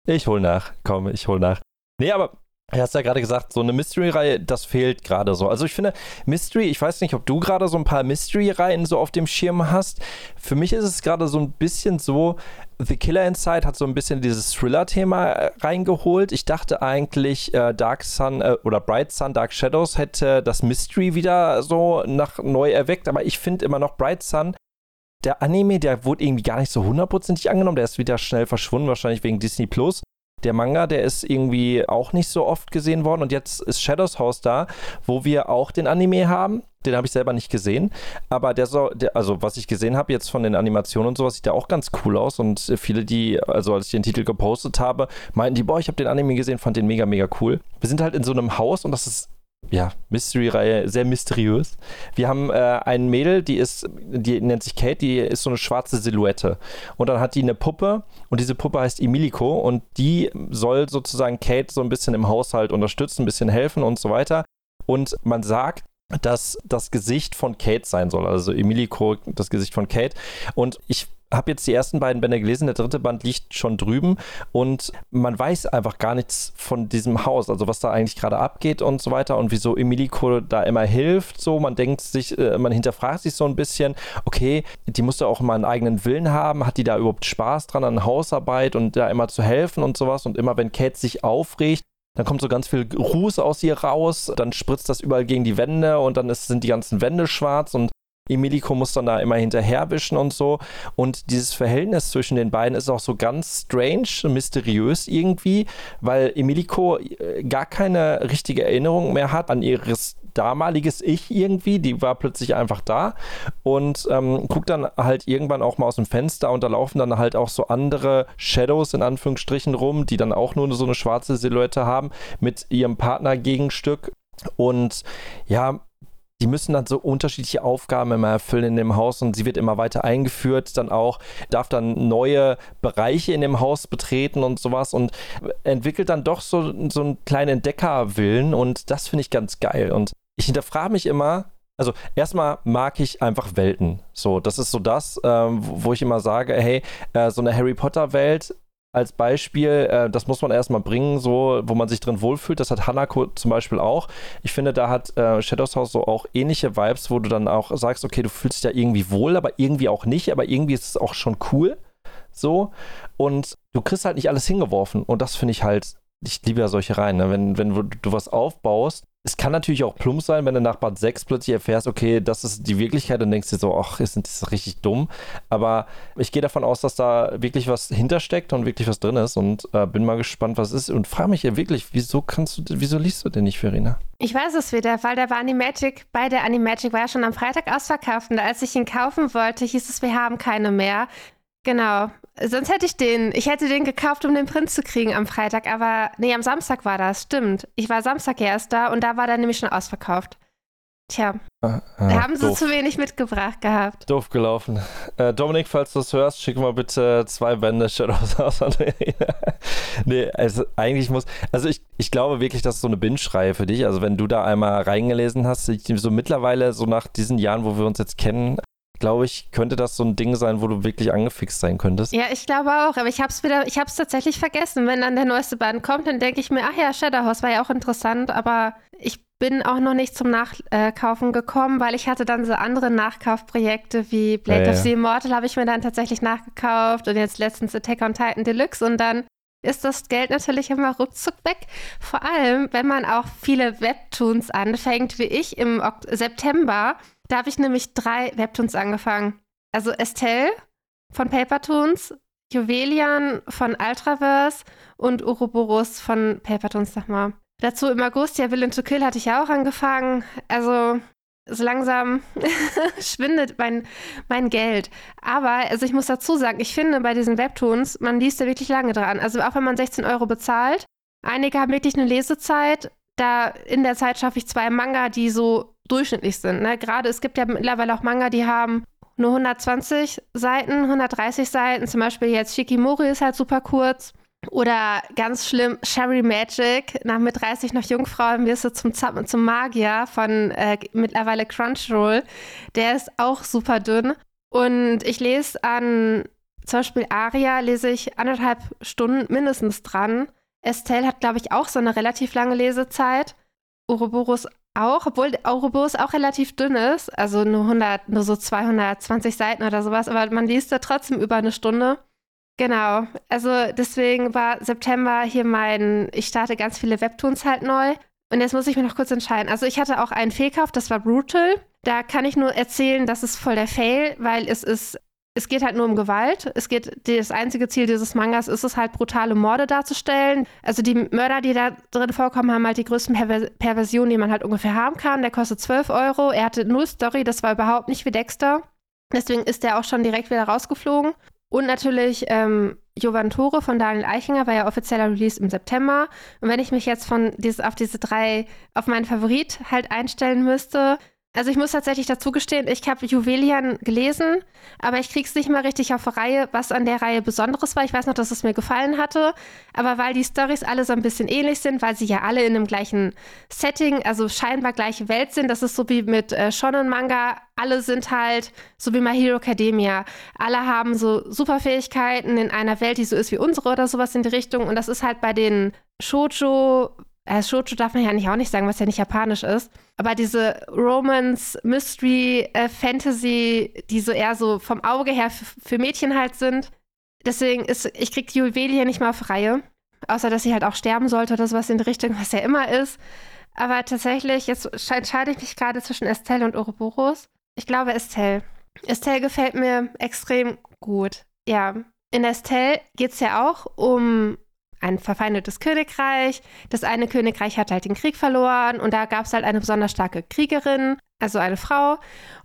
S1: Ich hol nach. Komm, ich hol nach. Nee, aber Du hast ja gerade gesagt, so eine Mystery-Reihe, das fehlt gerade so. Also ich finde, Mystery, ich weiß nicht, ob du gerade so ein paar Mystery-Reihen so auf dem Schirm hast. Für mich ist es gerade so ein bisschen so, The Killer Inside hat so ein bisschen dieses Thriller-Thema äh, reingeholt. Ich dachte eigentlich, äh, Dark Sun äh, oder Bright Sun, Dark Shadows hätte das Mystery wieder so nach neu erweckt, aber ich finde immer noch Bright Sun der Anime, der wurde irgendwie gar nicht so hundertprozentig angenommen. Der ist wieder schnell verschwunden, wahrscheinlich wegen Disney Plus. Der Manga, der ist irgendwie auch nicht so oft gesehen worden und jetzt ist Shadows House da, wo wir auch den Anime haben. Den habe ich selber nicht gesehen, aber der soll, der, also was ich gesehen habe jetzt von den Animationen und sowas, sieht der auch ganz cool aus und viele, die, also als ich den Titel gepostet habe, meinten die, boah, ich habe den Anime gesehen, fand den mega, mega cool. Wir sind halt in so einem Haus und das ist ja, Mystery-Reihe, sehr mysteriös. Wir haben äh, ein Mädel, die ist, die nennt sich Kate, die ist so eine schwarze Silhouette. Und dann hat die eine Puppe und diese Puppe heißt Emiliko und die soll sozusagen Kate so ein bisschen im Haushalt unterstützen, ein bisschen helfen und so weiter. Und man sagt, dass das Gesicht von Kate sein soll. Also Emiliko, das Gesicht von Kate. Und ich habe jetzt die ersten beiden Bände gelesen, der dritte Band liegt schon drüben und man weiß einfach gar nichts von diesem Haus, also was da eigentlich gerade abgeht und so weiter und wieso Emiliko da immer hilft. So, man denkt sich, äh, man hinterfragt sich so ein bisschen, okay, die muss ja auch immer einen eigenen Willen haben, hat die da überhaupt Spaß dran an Hausarbeit und da immer zu helfen und sowas und immer wenn Kate sich aufregt, dann kommt so ganz viel Ruß aus ihr raus, dann spritzt das überall gegen die Wände und dann ist, sind die ganzen Wände schwarz und Emiliko muss dann da immer hinterherwischen und so. Und dieses Verhältnis zwischen den beiden ist auch so ganz strange, mysteriös irgendwie, weil Emiliko äh, gar keine richtige Erinnerung mehr hat an ihres damaliges Ich irgendwie. Die war plötzlich einfach da und ähm, guckt dann halt irgendwann auch mal aus dem Fenster und da laufen dann halt auch so andere Shadows in Anführungsstrichen rum, die dann auch nur so eine schwarze Silhouette haben mit ihrem Partnergegenstück. Und ja, die müssen dann so unterschiedliche Aufgaben immer erfüllen in dem Haus und sie wird immer weiter eingeführt, dann auch, darf dann neue Bereiche in dem Haus betreten und sowas und entwickelt dann doch so, so einen kleinen Entdeckerwillen und das finde ich ganz geil. Und ich hinterfrage mich immer, also erstmal mag ich einfach Welten. So, das ist so das, ähm, wo ich immer sage, hey, äh, so eine Harry Potter Welt als Beispiel, äh, das muss man erstmal bringen, so, wo man sich drin wohlfühlt. Das hat Hanako zum Beispiel auch. Ich finde, da hat äh, Shadows House so auch ähnliche Vibes, wo du dann auch sagst, okay, du fühlst dich ja irgendwie wohl, aber irgendwie auch nicht, aber irgendwie ist es auch schon cool. So. Und du kriegst halt nicht alles hingeworfen. Und das finde ich halt, ich liebe ja solche Reihen, ne? wenn, wenn du was aufbaust es kann natürlich auch plump sein, wenn du nach Bad 6 plötzlich erfährst, okay, das ist die Wirklichkeit und denkst dir so, ach, ist das richtig dumm. Aber ich gehe davon aus, dass da wirklich was hintersteckt und wirklich was drin ist und äh, bin mal gespannt, was ist und frage mich ja wirklich, wieso kannst du, wieso liest du denn nicht, Verena?
S2: Ich weiß es wieder, weil der war Animagic, bei der Animagic war ja schon am Freitag ausverkauft und als ich ihn kaufen wollte, hieß es, wir haben keine mehr. Genau. Sonst hätte ich den, ich hätte den gekauft, um den Prinz zu kriegen am Freitag, aber nee, am Samstag war das, stimmt. Ich war Samstag erst da und da war der nämlich schon ausverkauft. Tja, ah, ah, haben sie doof. zu wenig mitgebracht gehabt.
S1: Doof gelaufen. Äh, Dominik, falls du das hörst, schick mal bitte zwei Bände Shadows aus. nee, also eigentlich muss, also ich, ich glaube wirklich, das ist so eine Binge-Reihe für dich. Also wenn du da einmal reingelesen hast, ich, so mittlerweile, so nach diesen Jahren, wo wir uns jetzt kennen, glaube ich, könnte das so ein Ding sein, wo du wirklich angefixt sein könntest.
S2: Ja, ich glaube auch, aber ich habe es wieder, ich habe es tatsächlich vergessen. Wenn dann der neueste Band kommt, dann denke ich mir, ach ja, Shadowhouse war ja auch interessant, aber ich bin auch noch nicht zum Nachkaufen gekommen, weil ich hatte dann so andere Nachkaufprojekte wie Blade ja, of the Immortal habe ich mir dann tatsächlich nachgekauft und jetzt letztens Attack on Titan Deluxe und dann ist das Geld natürlich immer ruckzuck weg. Vor allem, wenn man auch viele Webtoons anfängt, wie ich im September da habe ich nämlich drei Webtoons angefangen. Also Estelle von Papertoons, Juvelian von Ultraverse und Uroboros von Papertoons nochmal. Dazu im August, ja, Villain to Kill hatte ich ja auch angefangen. Also so langsam schwindet mein, mein Geld. Aber, also ich muss dazu sagen, ich finde bei diesen Webtoons, man liest da wirklich lange dran. Also auch wenn man 16 Euro bezahlt, einige haben wirklich eine Lesezeit. Da in der Zeit schaffe ich zwei Manga, die so durchschnittlich sind. Ne? Gerade es gibt ja mittlerweile auch Manga, die haben nur 120 Seiten, 130 Seiten. Zum Beispiel jetzt Shikimori ist halt super kurz. Oder ganz schlimm, Sherry Magic, nach mit 30 noch Jungfrau wirst du zum, zum Magier von äh, mittlerweile Crunchyroll. Der ist auch super dünn. Und ich lese an zum Beispiel Aria, lese ich anderthalb Stunden mindestens dran. Estelle hat, glaube ich, auch so eine relativ lange Lesezeit. Ouroboros auch, obwohl Ouroboros auch relativ dünn ist, also nur 100, nur so 220 Seiten oder sowas, aber man liest da trotzdem über eine Stunde. Genau, also deswegen war September hier mein, ich starte ganz viele Webtoons halt neu. Und jetzt muss ich mir noch kurz entscheiden. Also ich hatte auch einen Fehlkauf, das war Brutal. Da kann ich nur erzählen, das ist voll der Fail, weil es ist es geht halt nur um Gewalt. Es geht, das einzige Ziel dieses Mangas ist es halt, brutale Morde darzustellen. Also die Mörder, die da drin vorkommen, haben halt die größten Perver Perversionen, die man halt ungefähr haben kann. Der kostet 12 Euro. Er hatte null Story, das war überhaupt nicht wie Dexter. Deswegen ist er auch schon direkt wieder rausgeflogen. Und natürlich ähm, Jovantore von Daniel Eichinger war ja offizieller Release im September. Und wenn ich mich jetzt von dieses, auf diese drei, auf meinen Favorit halt einstellen müsste, also ich muss tatsächlich dazu gestehen, ich habe Juwelian gelesen, aber ich krieg's nicht mal richtig auf Reihe, was an der Reihe Besonderes war. Ich weiß noch, dass es mir gefallen hatte, aber weil die Stories alle so ein bisschen ähnlich sind, weil sie ja alle in dem gleichen Setting, also scheinbar gleiche Welt sind, das ist so wie mit äh, Shonen Manga, alle sind halt so wie My Hero Academia. Alle haben so Superfähigkeiten in einer Welt, die so ist wie unsere oder sowas in die Richtung und das ist halt bei den Shoujo äh, Shoujo darf man ja eigentlich auch nicht sagen, was ja nicht japanisch ist. Aber diese Romance, Mystery, äh, Fantasy, die so eher so vom Auge her für Mädchen halt sind. Deswegen ist, ich krieg die Juwelie nicht mal auf Reihe. Außer, dass sie halt auch sterben sollte oder sowas in die Richtung, was ja immer ist. Aber tatsächlich, jetzt entscheide ich mich gerade zwischen Estelle und Ouroboros. Ich glaube Estelle. Estelle gefällt mir extrem gut. Ja, in Estelle geht es ja auch um ein verfeindetes Königreich. Das eine Königreich hat halt den Krieg verloren und da gab es halt eine besonders starke Kriegerin, also eine Frau.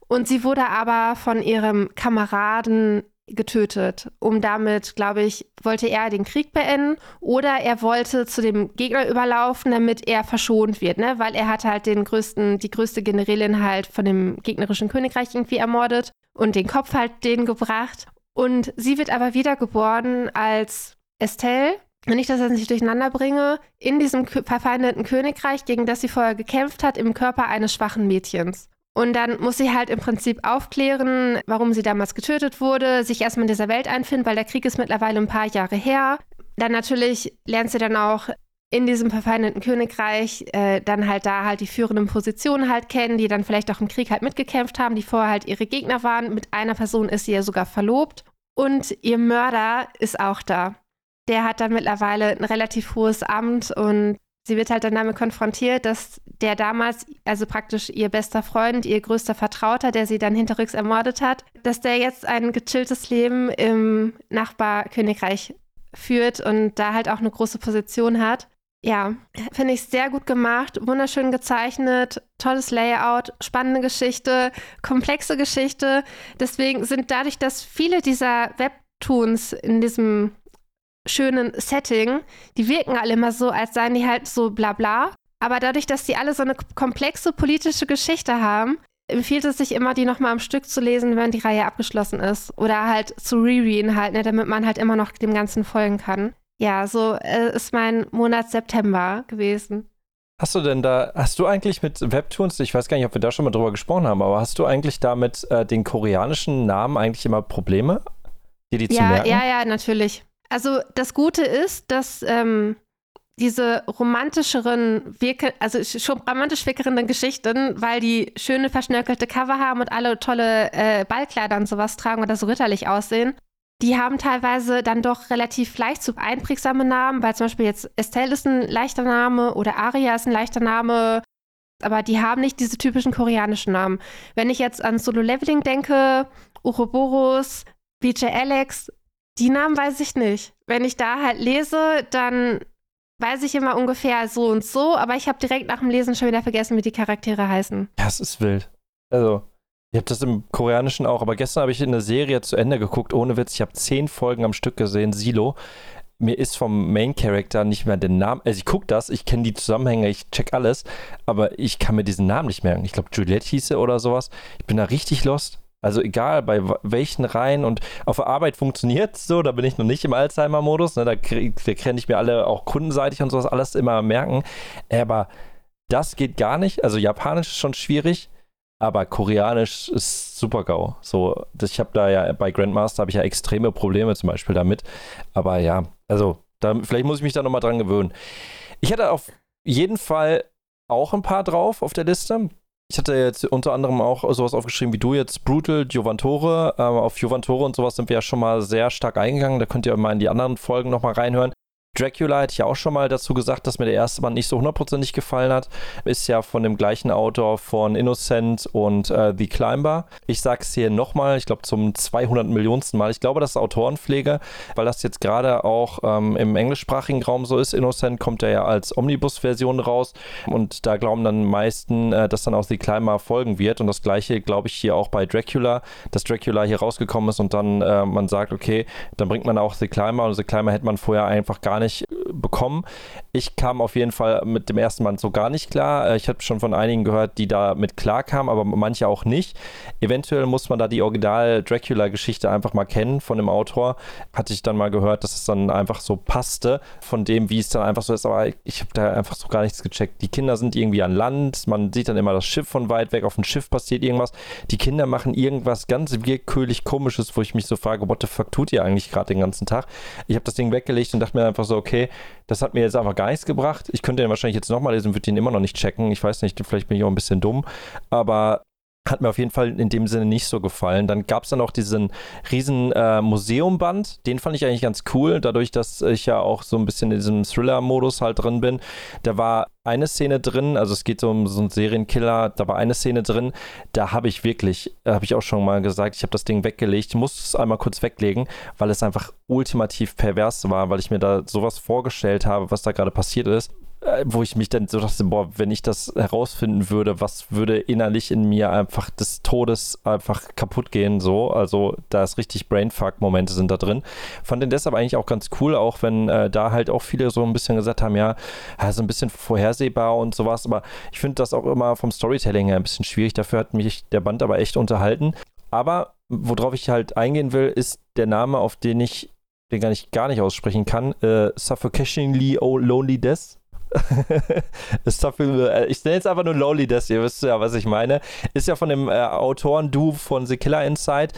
S2: Und sie wurde aber von ihrem Kameraden getötet, um damit, glaube ich, wollte er den Krieg beenden oder er wollte zu dem Gegner überlaufen, damit er verschont wird, ne? Weil er hat halt den größten, die größte Generälin halt von dem gegnerischen Königreich irgendwie ermordet und den Kopf halt denen gebracht. Und sie wird aber wiedergeboren als Estelle, wenn ich das jetzt nicht durcheinander bringe, in diesem verfeindeten Königreich, gegen das sie vorher gekämpft hat, im Körper eines schwachen Mädchens. Und dann muss sie halt im Prinzip aufklären, warum sie damals getötet wurde, sich erstmal in dieser Welt einfinden, weil der Krieg ist mittlerweile ein paar Jahre her. Dann natürlich lernt sie dann auch in diesem verfeindeten Königreich äh, dann halt da halt die führenden Positionen halt kennen, die dann vielleicht auch im Krieg halt mitgekämpft haben, die vorher halt ihre Gegner waren. Mit einer Person ist sie ja sogar verlobt. Und ihr Mörder ist auch da. Der hat dann mittlerweile ein relativ hohes Amt und sie wird halt dann damit konfrontiert, dass der damals, also praktisch ihr bester Freund, ihr größter Vertrauter, der sie dann hinterrücks ermordet hat, dass der jetzt ein gechilltes Leben im Nachbarkönigreich führt und da halt auch eine große Position hat. Ja, finde ich sehr gut gemacht, wunderschön gezeichnet, tolles Layout, spannende Geschichte, komplexe Geschichte. Deswegen sind dadurch, dass viele dieser Webtoons in diesem schönen Setting, die wirken alle immer so, als seien die halt so bla bla. Aber dadurch, dass die alle so eine komplexe politische Geschichte haben, empfiehlt es sich immer, die nochmal am Stück zu lesen, wenn die Reihe abgeschlossen ist. Oder halt zu rereaden halt, ne, damit man halt immer noch dem Ganzen folgen kann. Ja, so äh, ist mein Monat September gewesen.
S1: Hast du denn da, hast du eigentlich mit Webtoons, ich weiß gar nicht, ob wir da schon mal drüber gesprochen haben, aber hast du eigentlich da mit äh, den koreanischen Namen eigentlich immer Probleme,
S2: dir die ja, zu merken? Ja, ja, natürlich. Also das Gute ist, dass ähm, diese romantischeren, wirke, also schon romantisch wirkenden Geschichten, weil die schöne verschnörkelte Cover haben und alle tolle äh, Ballkleider und sowas tragen oder so ritterlich aussehen, die haben teilweise dann doch relativ leicht zu einprägsame Namen, weil zum Beispiel jetzt Estelle ist ein leichter Name oder Aria ist ein leichter Name, aber die haben nicht diese typischen koreanischen Namen. Wenn ich jetzt an Solo Leveling denke, Uroboros, BJ Alex, die Namen weiß ich nicht. Wenn ich da halt lese, dann weiß ich immer ungefähr so und so, aber ich habe direkt nach dem Lesen schon wieder vergessen, wie die Charaktere heißen.
S1: Ja, es ist wild. Also, ich habe das im Koreanischen auch, aber gestern habe ich eine Serie zu Ende geguckt, ohne Witz. Ich habe zehn Folgen am Stück gesehen, Silo. Mir ist vom Main Character nicht mehr der Name. Also ich gucke das, ich kenne die Zusammenhänge, ich check alles, aber ich kann mir diesen Namen nicht merken. Ich glaube, Juliette hieße oder sowas. Ich bin da richtig lost. Also egal bei welchen Reihen und auf der Arbeit funktioniert es so, da bin ich noch nicht im Alzheimer-Modus, ne, da, da kann ich mir alle auch kundenseitig und sowas alles immer merken. Aber das geht gar nicht. Also Japanisch ist schon schwierig, aber Koreanisch ist super GAU. So, das, ich habe da ja bei Grandmaster habe ich ja extreme Probleme zum Beispiel damit. Aber ja, also da, vielleicht muss ich mich da nochmal dran gewöhnen. Ich hatte auf jeden Fall auch ein paar drauf auf der Liste. Ich hatte jetzt unter anderem auch sowas aufgeschrieben wie du jetzt, Brutal, Giovantore. Ähm, auf Giovantore und sowas sind wir ja schon mal sehr stark eingegangen. Da könnt ihr mal in die anderen Folgen nochmal reinhören. Dracula hätte ich auch schon mal dazu gesagt, dass mir der erste Band nicht so hundertprozentig gefallen hat. Ist ja von dem gleichen Autor von Innocent und äh, The Climber. Ich sage es hier nochmal, ich glaube zum 200 Millionsten Mal. Ich glaube, das ist Autorenpflege, weil das jetzt gerade auch ähm, im englischsprachigen Raum so ist. Innocent kommt ja als Omnibus-Version raus und da glauben dann meisten, äh, dass dann auch The Climber folgen wird. Und das gleiche glaube ich hier auch bei Dracula, dass Dracula hier rausgekommen ist und dann äh, man sagt, okay, dann bringt man auch The Climber und The Climber hätte man vorher einfach gar nicht nicht äh, bekommen. Ich kam auf jeden Fall mit dem ersten Band so gar nicht klar. Äh, ich habe schon von einigen gehört, die da mit klar kamen, aber manche auch nicht. Eventuell muss man da die Original-Dracula-Geschichte einfach mal kennen von dem Autor. Hatte ich dann mal gehört, dass es dann einfach so passte von dem, wie es dann einfach so ist. Aber ich habe da einfach so gar nichts gecheckt. Die Kinder sind irgendwie an Land. Man sieht dann immer das Schiff von weit weg. Auf dem Schiff passiert irgendwas. Die Kinder machen irgendwas ganz willkürlich komisches, wo ich mich so frage, what the fuck tut ihr eigentlich gerade den ganzen Tag? Ich habe das Ding weggelegt und dachte mir einfach so, so, okay, das hat mir jetzt einfach gar nichts gebracht. Ich könnte den wahrscheinlich jetzt nochmal lesen, würde den immer noch nicht checken. Ich weiß nicht, vielleicht bin ich auch ein bisschen dumm. Aber hat mir auf jeden Fall in dem Sinne nicht so gefallen. Dann gab es dann auch diesen riesen äh, Museumband, den fand ich eigentlich ganz cool, dadurch, dass ich ja auch so ein bisschen in diesem Thriller-Modus halt drin bin. Da war eine Szene drin, also es geht so um so einen Serienkiller, da war eine Szene drin, da habe ich wirklich, habe ich auch schon mal gesagt, ich habe das Ding weggelegt, musste es einmal kurz weglegen, weil es einfach ultimativ pervers war, weil ich mir da sowas vorgestellt habe, was da gerade passiert ist. äh, wo ich mich dann so dachte, boah, wenn ich das herausfinden würde, was würde innerlich in mir einfach des Todes einfach kaputt gehen, so. Also da ist richtig Brainfuck-Momente sind da drin. Fand den deshalb eigentlich auch ganz cool, auch wenn äh, da halt auch viele so ein bisschen gesagt haben, ja, so ein bisschen vorhersehbar und sowas, aber ich finde das auch immer vom Storytelling her ein bisschen schwierig. Dafür hat mich der Band aber echt unterhalten. Aber worauf ich halt eingehen will, ist der Name, auf den ich den gar nicht, gar nicht aussprechen kann. Äh, Suffocatingly Lonely Death ist dafür, äh, ich nenne jetzt einfach nur Lowly das, ihr wisst ja, was ich meine. Ist ja von dem äh, Autoren-Du von The Killer Inside.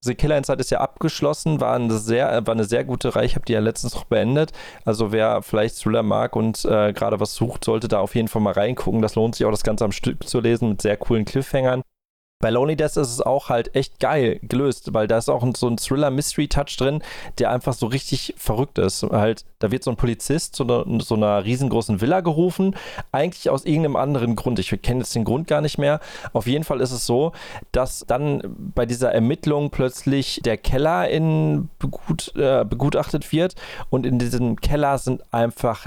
S1: The Killer Inside ist ja abgeschlossen, war eine sehr, war eine sehr gute Reihe. Ich habe die ja letztens noch beendet. Also wer vielleicht Thriller mag und äh, gerade was sucht, sollte da auf jeden Fall mal reingucken. Das lohnt sich auch, das Ganze am Stück zu lesen mit sehr coolen Cliffhangern. Bei Lonely Death ist es auch halt echt geil gelöst, weil da ist auch so ein Thriller-Mystery-Touch drin, der einfach so richtig verrückt ist. Halt, da wird so ein Polizist zu so einer riesengroßen Villa gerufen, eigentlich aus irgendeinem anderen Grund. Ich kenne jetzt den Grund gar nicht mehr. Auf jeden Fall ist es so, dass dann bei dieser Ermittlung plötzlich der Keller in begut, äh, begutachtet wird und in diesem Keller sind einfach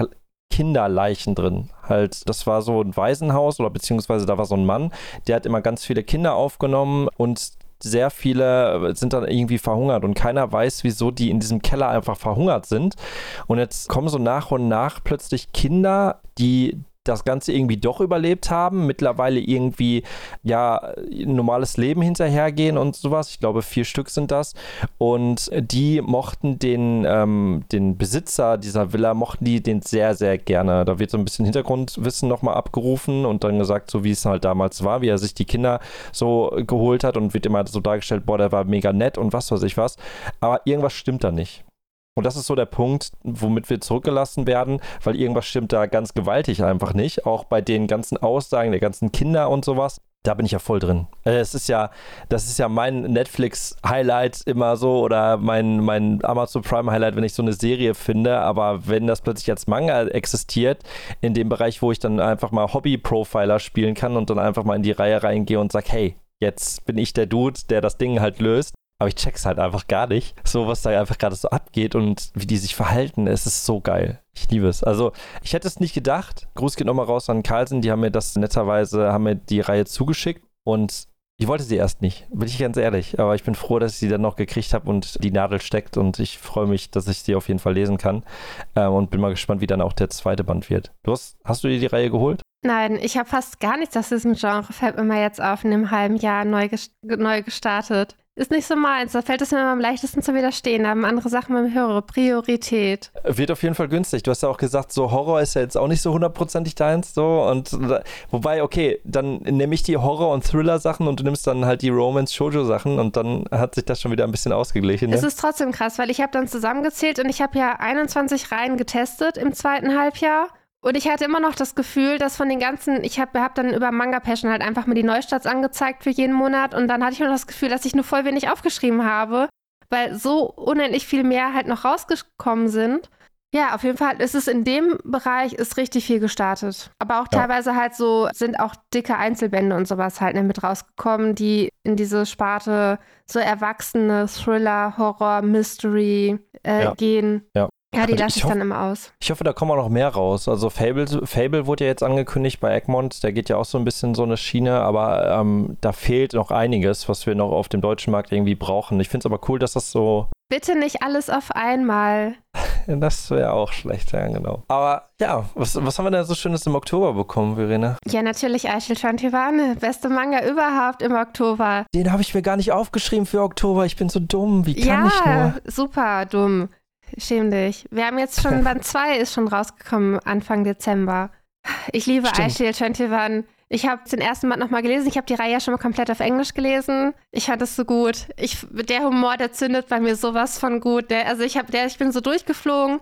S1: Kinderleichen drin. Halt, das war so ein Waisenhaus oder beziehungsweise da war so ein Mann, der hat immer ganz viele Kinder aufgenommen und sehr viele sind dann irgendwie verhungert und keiner weiß, wieso die in diesem Keller einfach verhungert sind. Und jetzt kommen so nach und nach plötzlich Kinder, die das Ganze irgendwie doch überlebt haben, mittlerweile irgendwie ja normales Leben hinterhergehen und sowas. Ich glaube, vier Stück sind das. Und die mochten den, ähm, den Besitzer dieser Villa, mochten die den sehr, sehr gerne. Da wird so ein bisschen Hintergrundwissen nochmal abgerufen und dann gesagt, so wie es halt damals war, wie er sich die Kinder so geholt hat und wird immer so dargestellt, boah, der war mega nett und was weiß ich was. Aber irgendwas stimmt da nicht. Und das ist so der Punkt, womit wir zurückgelassen werden, weil irgendwas stimmt da ganz gewaltig einfach nicht. Auch bei den ganzen Aussagen der ganzen Kinder und sowas. Da bin ich ja voll drin. Äh, es ist ja, das ist ja mein Netflix-Highlight immer so oder mein, mein Amazon Prime-Highlight, wenn ich so eine Serie finde. Aber wenn das plötzlich als Manga existiert, in dem Bereich, wo ich dann einfach mal Hobby-Profiler spielen kann und dann einfach mal in die Reihe reingehe und sage, hey, jetzt bin ich der Dude, der das Ding halt löst aber ich check's halt einfach gar nicht. So, was da einfach gerade so abgeht und wie die sich verhalten, es ist so geil. Ich liebe es. Also, ich hätte es nicht gedacht. Gruß geht nochmal raus an Carlsen, die haben mir das netterweise, haben mir die Reihe zugeschickt und ich wollte sie erst nicht, bin ich ganz ehrlich. Aber ich bin froh, dass ich sie dann noch gekriegt habe und die Nadel steckt und ich freue mich, dass ich sie auf jeden Fall lesen kann ähm, und bin mal gespannt, wie dann auch der zweite Band wird. Du hast, hast du dir die Reihe geholt?
S2: Nein, ich habe fast gar nichts aus diesem Genre, fällt mir mal jetzt auf, in einem halben Jahr neu, neu gestartet ist nicht so meins. Da fällt es mir am leichtesten zu widerstehen. Da haben andere Sachen mit höhere Priorität.
S1: Wird auf jeden Fall günstig. Du hast ja auch gesagt, so Horror ist ja jetzt auch nicht so hundertprozentig deins. So. Und wobei, okay, dann nehme ich die Horror- und Thriller-Sachen und du nimmst dann halt die Romance-Shoujo-Sachen und dann hat sich das schon wieder ein bisschen ausgeglichen. Ne?
S2: Es ist trotzdem krass, weil ich habe dann zusammengezählt und ich habe ja 21 Reihen getestet im zweiten Halbjahr. Und ich hatte immer noch das Gefühl, dass von den ganzen, ich habe hab dann über Manga Passion halt einfach mir die Neustarts angezeigt für jeden Monat und dann hatte ich noch das Gefühl, dass ich nur voll wenig aufgeschrieben habe, weil so unendlich viel mehr halt noch rausgekommen sind. Ja, auf jeden Fall ist es in dem Bereich ist richtig viel gestartet. Aber auch ja. teilweise halt so sind auch dicke Einzelbände und sowas halt mit rausgekommen, die in diese Sparte so erwachsene Thriller, Horror, Mystery äh, ja. gehen.
S1: Ja.
S2: Ja, die lasse ich, ich dann immer aus.
S1: Ich hoffe, da kommen auch noch mehr raus. Also Fable, Fable wurde ja jetzt angekündigt bei Egmont, der geht ja auch so ein bisschen so eine Schiene, aber ähm, da fehlt noch einiges, was wir noch auf dem deutschen Markt irgendwie brauchen. Ich finde es aber cool, dass das so.
S2: Bitte nicht alles auf einmal.
S1: das wäre auch schlecht, ja, genau. Aber ja, was, was haben wir denn so Schönes im Oktober bekommen, Verena?
S2: Ja, natürlich Eichel Chantivane. Beste Manga überhaupt im Oktober.
S1: Den habe ich mir gar nicht aufgeschrieben für Oktober. Ich bin so dumm. Wie kann ja, ich nur? Ja,
S2: super dumm. Schäm dich. Wir haben jetzt schon, Band 2 ist schon rausgekommen, Anfang Dezember. Ich liebe Stimmt. Shield 21. Ich habe den ersten Band nochmal gelesen. Ich habe die Reihe ja schon mal komplett auf Englisch gelesen. Ich fand es so gut. Ich, der Humor, der zündet bei mir sowas von gut. Der, also ich, hab, der, ich bin so durchgeflogen.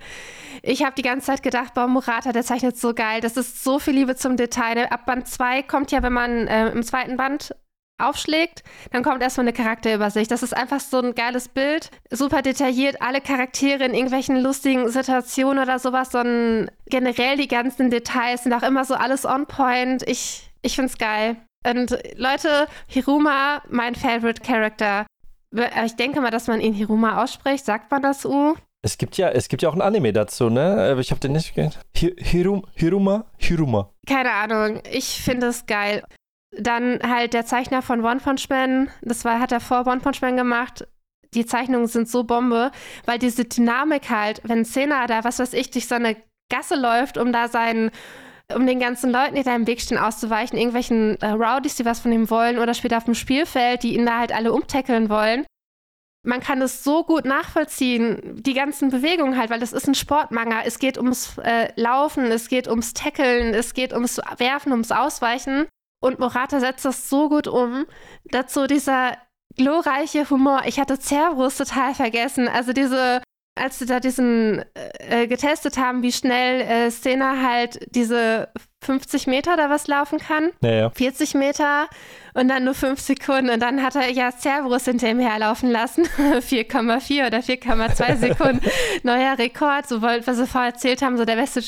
S2: Ich habe die ganze Zeit gedacht, boah, Murata, der zeichnet so geil. Das ist so viel Liebe zum Detail. Ab Band 2 kommt ja, wenn man äh, im zweiten Band aufschlägt, dann kommt erstmal eine Charakterübersicht. Das ist einfach so ein geiles Bild, super detailliert, alle Charaktere in irgendwelchen lustigen Situationen oder sowas, sondern generell die ganzen Details sind auch immer so alles on point. Ich, ich find's geil. Und Leute, Hiruma, mein Favorite Character. Ich denke mal, dass man ihn Hiruma ausspricht. Sagt man das, U?
S1: Es gibt ja, es gibt ja auch ein Anime dazu, ne? Ich habe den nicht gehört. Hirum, Hiruma, Hiruma.
S2: Keine Ahnung. Ich finde es geil. Dann halt der Zeichner von One Punch Man, das war, hat er vor One Punch Man gemacht. Die Zeichnungen sind so Bombe, weil diese Dynamik halt, wenn Sena da, was weiß ich, durch so eine Gasse läuft, um da seinen, um den ganzen Leuten, die da im Weg stehen, auszuweichen, irgendwelchen äh, Rowdies, die was von ihm wollen, oder später auf dem Spielfeld, die ihn da halt alle umtackeln wollen. Man kann es so gut nachvollziehen, die ganzen Bewegungen halt, weil das ist ein Sportmanga. Es geht ums äh, Laufen, es geht ums Tackeln, es geht ums Werfen, ums Ausweichen. Und Morata setzt das so gut um. Dazu dieser glorreiche Humor. Ich hatte Cerberus total vergessen. Also diese, als sie da diesen äh, getestet haben, wie schnell äh, Szene halt diese 50 Meter da was laufen kann.
S1: Ja, ja.
S2: 40 Meter und dann nur 5 Sekunden. Und dann hat er ja Cerberus hinter ihm herlaufen lassen. 4,4 oder 4,2 Sekunden. Neuer Rekord, so was sie vorher erzählt haben, so der beste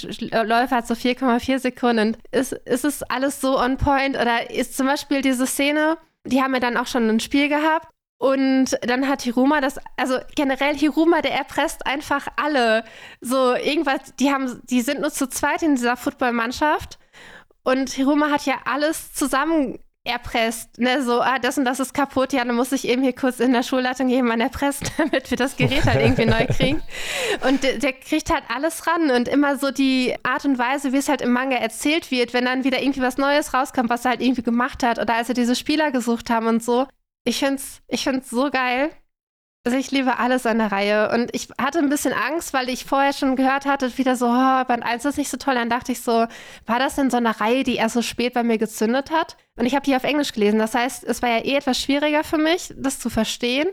S2: Läufer hat so 4,4 Sekunden. Ist, ist es alles so on point? Oder ist zum Beispiel diese Szene, die haben ja dann auch schon ein Spiel gehabt. Und dann hat Hiruma das, also generell Hiruma, der erpresst einfach alle. So irgendwas, die haben, die sind nur zu zweit in dieser Footballmannschaft. Und Hiruma hat ja alles zusammen erpresst, ne, so, ah, das und das ist kaputt, ja, dann muss ich eben hier kurz in der Schulleitung jemanden erpressen, damit wir das Gerät halt irgendwie neu kriegen. Und der, der, kriegt halt alles ran und immer so die Art und Weise, wie es halt im Manga erzählt wird, wenn dann wieder irgendwie was Neues rauskommt, was er halt irgendwie gemacht hat oder als er diese Spieler gesucht haben und so. Ich find's, ich find's so geil. Also ich liebe alles an der Reihe. Und ich hatte ein bisschen Angst, weil ich vorher schon gehört hatte, wieder so, oh, Band 1 ist nicht so toll. Dann dachte ich so, war das denn so eine Reihe, die erst so spät bei mir gezündet hat? Und ich habe die auf Englisch gelesen. Das heißt, es war ja eh etwas schwieriger für mich, das zu verstehen.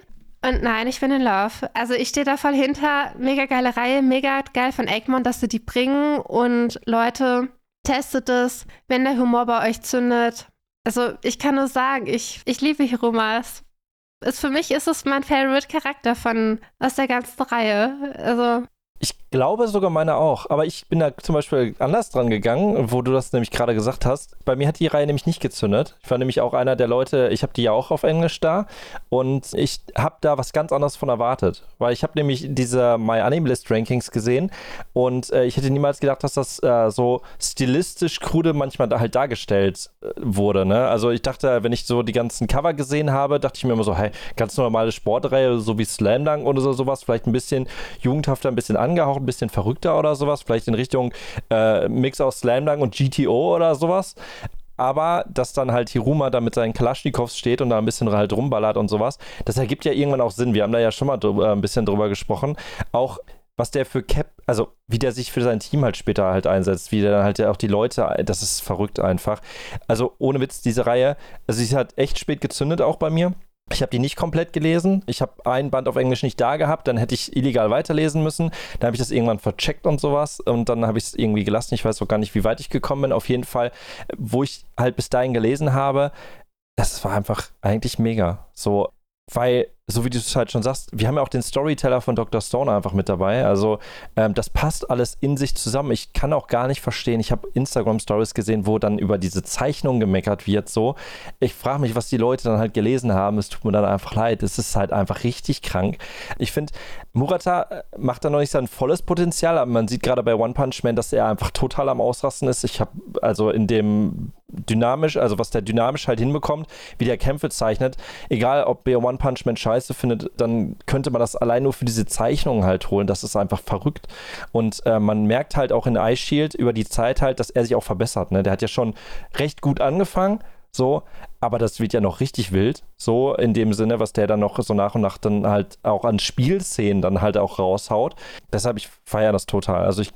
S2: Und nein, ich bin in Love. Also ich stehe da voll hinter. Mega geile Reihe, mega geil von Egmont, dass sie die bringen. Und Leute, testet es, wenn der Humor bei euch zündet. Also ich kann nur sagen, ich, ich liebe Hiromas ist, für mich ist es mein Favorite-Charakter von aus der ganzen Reihe. Also
S1: ich glaube sogar meine auch, aber ich bin da zum Beispiel anders dran gegangen, wo du das nämlich gerade gesagt hast. Bei mir hat die Reihe nämlich nicht gezündet. Ich war nämlich auch einer der Leute, ich habe die ja auch auf Englisch da und ich habe da was ganz anderes von erwartet, weil ich habe nämlich diese My Anime List Rankings gesehen und äh, ich hätte niemals gedacht, dass das äh, so stilistisch krude manchmal da halt dargestellt äh, wurde. Ne? Also ich dachte, wenn ich so die ganzen Cover gesehen habe, dachte ich mir immer so, hey, ganz normale Sportreihe, so wie Slam Dunk oder so, sowas, vielleicht ein bisschen jugendhafter, ein bisschen angehaucht, ein bisschen verrückter oder sowas, vielleicht in Richtung äh, Mix aus Slam und GTO oder sowas. Aber dass dann halt Hiruma da mit seinen Kalaschnikows steht und da ein bisschen halt rumballert und sowas, das ergibt ja irgendwann auch Sinn. Wir haben da ja schon mal drüber, ein bisschen drüber gesprochen. Auch was der für Cap, also wie der sich für sein Team halt später halt einsetzt, wie der dann halt ja auch die Leute, das ist verrückt einfach. Also ohne Witz, diese Reihe, also sie halt echt spät gezündet auch bei mir. Ich habe die nicht komplett gelesen. Ich habe ein Band auf Englisch nicht da gehabt. Dann hätte ich illegal weiterlesen müssen. Dann habe ich das irgendwann vercheckt und sowas. Und dann habe ich es irgendwie gelassen. Ich weiß auch gar nicht, wie weit ich gekommen bin. Auf jeden Fall, wo ich halt bis dahin gelesen habe, das war einfach eigentlich mega. So, weil so wie du es halt schon sagst, wir haben ja auch den Storyteller von Dr. Stone einfach mit dabei. Also ähm, das passt alles in sich zusammen. Ich kann auch gar nicht verstehen. Ich habe Instagram-Stories gesehen, wo dann über diese Zeichnung gemeckert wird. So, ich frage mich, was die Leute dann halt gelesen haben. Es tut mir dann einfach leid. Es ist halt einfach richtig krank. Ich finde, Murata äh, macht da noch nicht sein volles Potenzial, aber man sieht gerade bei One Punch Man, dass er einfach total am Ausrasten ist. Ich habe also in dem dynamisch, also was der dynamisch halt hinbekommt, wie der Kämpfe zeichnet, egal ob bei One Punch Man scheiße scheiße findet, dann könnte man das allein nur für diese Zeichnungen halt holen. Das ist einfach verrückt. Und äh, man merkt halt auch in Ice Shield über die Zeit halt, dass er sich auch verbessert. Ne? Der hat ja schon recht gut angefangen. So, aber das wird ja noch richtig wild, so in dem Sinne, was der dann noch so nach und nach dann halt auch an Spielszenen dann halt auch raushaut. Deshalb, ich feiere das total. Also ich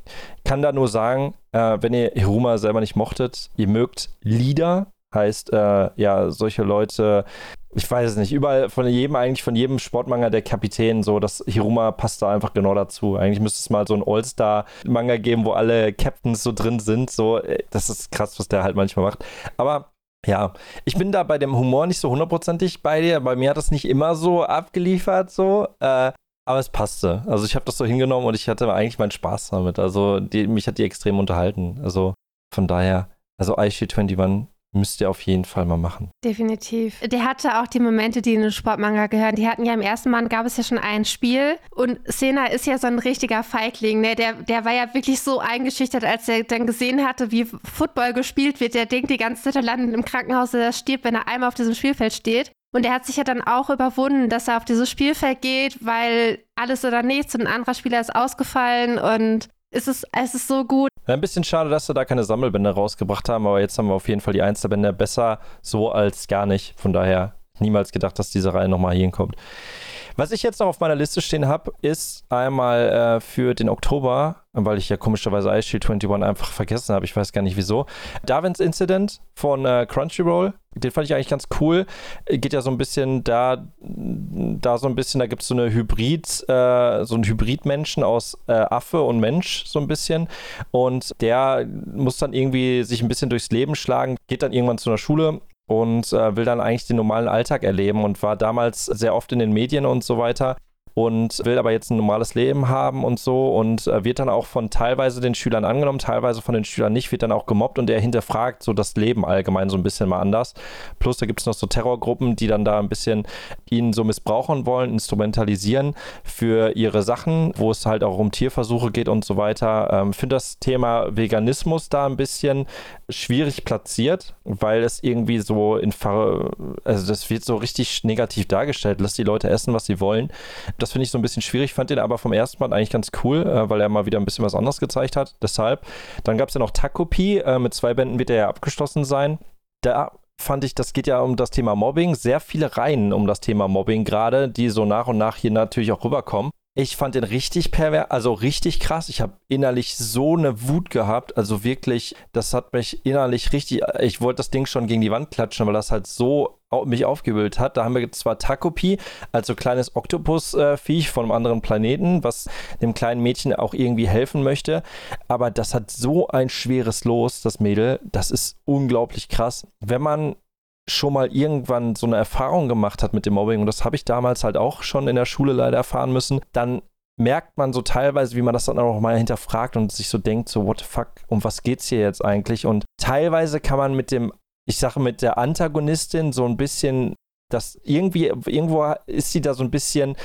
S1: kann da nur sagen, äh, wenn ihr Hiruma selber nicht mochtet, ihr mögt Lieder, heißt äh, ja solche Leute ich weiß es nicht, überall von jedem, eigentlich von jedem Sportmanga der Kapitän, so das Hiruma passt da einfach genau dazu. Eigentlich müsste es mal so ein All-Star-Manga geben, wo alle Captains so drin sind. So, äh, das ist krass, was der halt manchmal macht. Aber Ja, ich bin da bei dem Humor nicht so hundertprozentig bei dir. Bei mir hat das nicht immer so abgeliefert, so. Äh, aber es passte. Also ich habe das so hingenommen und ich hatte eigentlich meinen Spaß damit. Also die, mich hat die extrem unterhalten. Also von daher, also Aishi 21 müsst ihr auf jeden Fall mal machen.
S2: Definitiv. Der hatte auch die Momente, die in den Sportmanga gehören. Die hatten ja im ersten Band gab es ja schon ein Spiel und Sena ist ja so ein richtiger Feigling. Ne? Der, der war ja wirklich so eingeschüchtert, als er dann gesehen hatte, wie Football gespielt wird. Der denkt die ganze Zeit, er landet im Krankenhaus, er stirbt, wenn er einmal auf diesem Spielfeld steht. Und er hat sich ja dann auch überwunden, dass er auf dieses Spielfeld geht, weil alles oder nichts und ein anderer Spieler ist ausgefallen und es ist, es ist so gut.
S1: Ein bisschen schade, dass wir da keine Sammelbände rausgebracht haben, aber jetzt haben wir auf jeden Fall die Einzelbände besser so als gar nicht. Von daher niemals gedacht, dass diese Reihe nochmal hier hinkommt. Was ich jetzt noch auf meiner Liste stehen habe, ist einmal äh, für den Oktober, weil ich ja komischerweise Ice Shield 21 einfach vergessen habe, ich weiß gar nicht wieso. Darwin's Incident von äh, Crunchyroll, den fand ich eigentlich ganz cool. Geht ja so ein bisschen da, da so ein bisschen, da gibt es so eine Hybrid, äh, so einen Hybridmenschen aus äh, Affe und Mensch, so ein bisschen. Und der muss dann irgendwie sich ein bisschen durchs Leben schlagen, geht dann irgendwann zu einer Schule und äh, will dann eigentlich den normalen Alltag erleben und war damals sehr oft in den Medien und so weiter und will aber jetzt ein normales Leben haben und so und äh, wird dann auch von teilweise den Schülern angenommen, teilweise von den Schülern nicht, wird dann auch gemobbt und er hinterfragt so das Leben allgemein so ein bisschen mal anders. Plus da gibt es noch so Terrorgruppen, die dann da ein bisschen ihn so missbrauchen wollen, instrumentalisieren für ihre Sachen, wo es halt auch um Tierversuche geht und so weiter. Ähm, Finde das Thema Veganismus da ein bisschen schwierig platziert, weil es irgendwie so in, also das wird so richtig negativ dargestellt, lass die Leute essen, was sie wollen das finde ich so ein bisschen schwierig, fand den aber vom ersten Mal eigentlich ganz cool, äh, weil er mal wieder ein bisschen was anderes gezeigt hat. Deshalb. Dann gab es ja noch Takopi, äh, mit zwei Bänden wird er ja abgeschlossen sein. Da fand ich, das geht ja um das Thema Mobbing. Sehr viele Reihen um das Thema Mobbing gerade, die so nach und nach hier natürlich auch rüberkommen. Ich fand den richtig pervers, also richtig krass. Ich habe innerlich so eine Wut gehabt. Also wirklich, das hat mich innerlich richtig. Ich wollte das Ding schon gegen die Wand klatschen, weil das halt so mich aufgewühlt hat. Da haben wir zwar Takopi, also kleines Oktopus-Viech von einem anderen Planeten, was dem kleinen Mädchen auch irgendwie helfen möchte. Aber das hat so ein schweres Los, das Mädel. Das ist unglaublich krass. Wenn man schon mal irgendwann so eine Erfahrung gemacht hat mit dem Mobbing, und das habe ich damals halt auch schon in der Schule leider erfahren müssen, dann merkt man so teilweise, wie man das dann auch mal hinterfragt und sich so denkt, so, what the fuck, um was geht's hier jetzt eigentlich? Und teilweise kann man mit dem, ich sage mit der Antagonistin so ein bisschen, das irgendwie, irgendwo ist sie da so ein bisschen,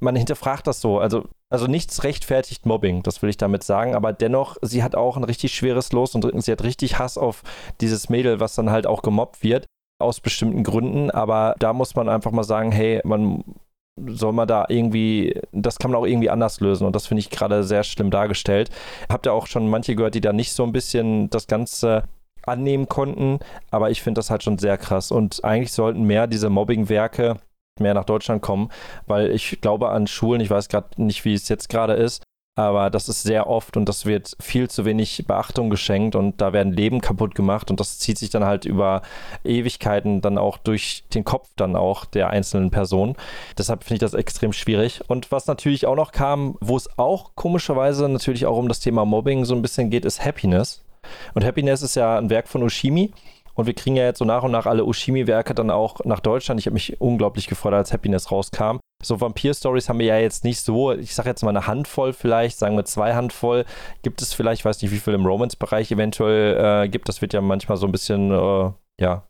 S1: man hinterfragt das so, also also nichts rechtfertigt Mobbing, das will ich damit sagen, aber dennoch, sie hat auch ein richtig schweres Los und sie hat richtig Hass auf dieses Mädel, was dann halt auch gemobbt wird aus bestimmten Gründen, aber da muss man einfach mal sagen, hey, man soll man da irgendwie, das kann man auch irgendwie anders lösen und das finde ich gerade sehr schlimm dargestellt. Habt ihr auch schon manche gehört, die da nicht so ein bisschen das Ganze annehmen konnten, aber ich finde das halt schon sehr krass und eigentlich sollten mehr diese Mobbing-Werke mehr nach Deutschland kommen, weil ich glaube an Schulen, ich weiß gerade nicht, wie es jetzt gerade ist, aber das ist sehr oft und das wird viel zu wenig Beachtung geschenkt und da werden Leben kaputt gemacht und das zieht sich dann halt über Ewigkeiten dann auch durch den Kopf dann auch der einzelnen Person. Deshalb finde ich das extrem schwierig. Und was natürlich auch noch kam, wo es auch komischerweise natürlich auch um das Thema Mobbing so ein bisschen geht, ist Happiness. Und Happiness ist ja ein Werk von Ushimi. Und wir kriegen ja jetzt so nach und nach alle Ushimi-Werke dann auch nach Deutschland. Ich habe mich unglaublich gefreut, als Happiness rauskam. So Vampir-Stories haben wir ja jetzt nicht so, ich sage jetzt mal eine Handvoll vielleicht, sagen wir zwei Handvoll. Gibt es vielleicht, ich weiß nicht, wie viel im Romance-Bereich eventuell äh, gibt. Das wird ja manchmal so ein bisschen, äh, ja,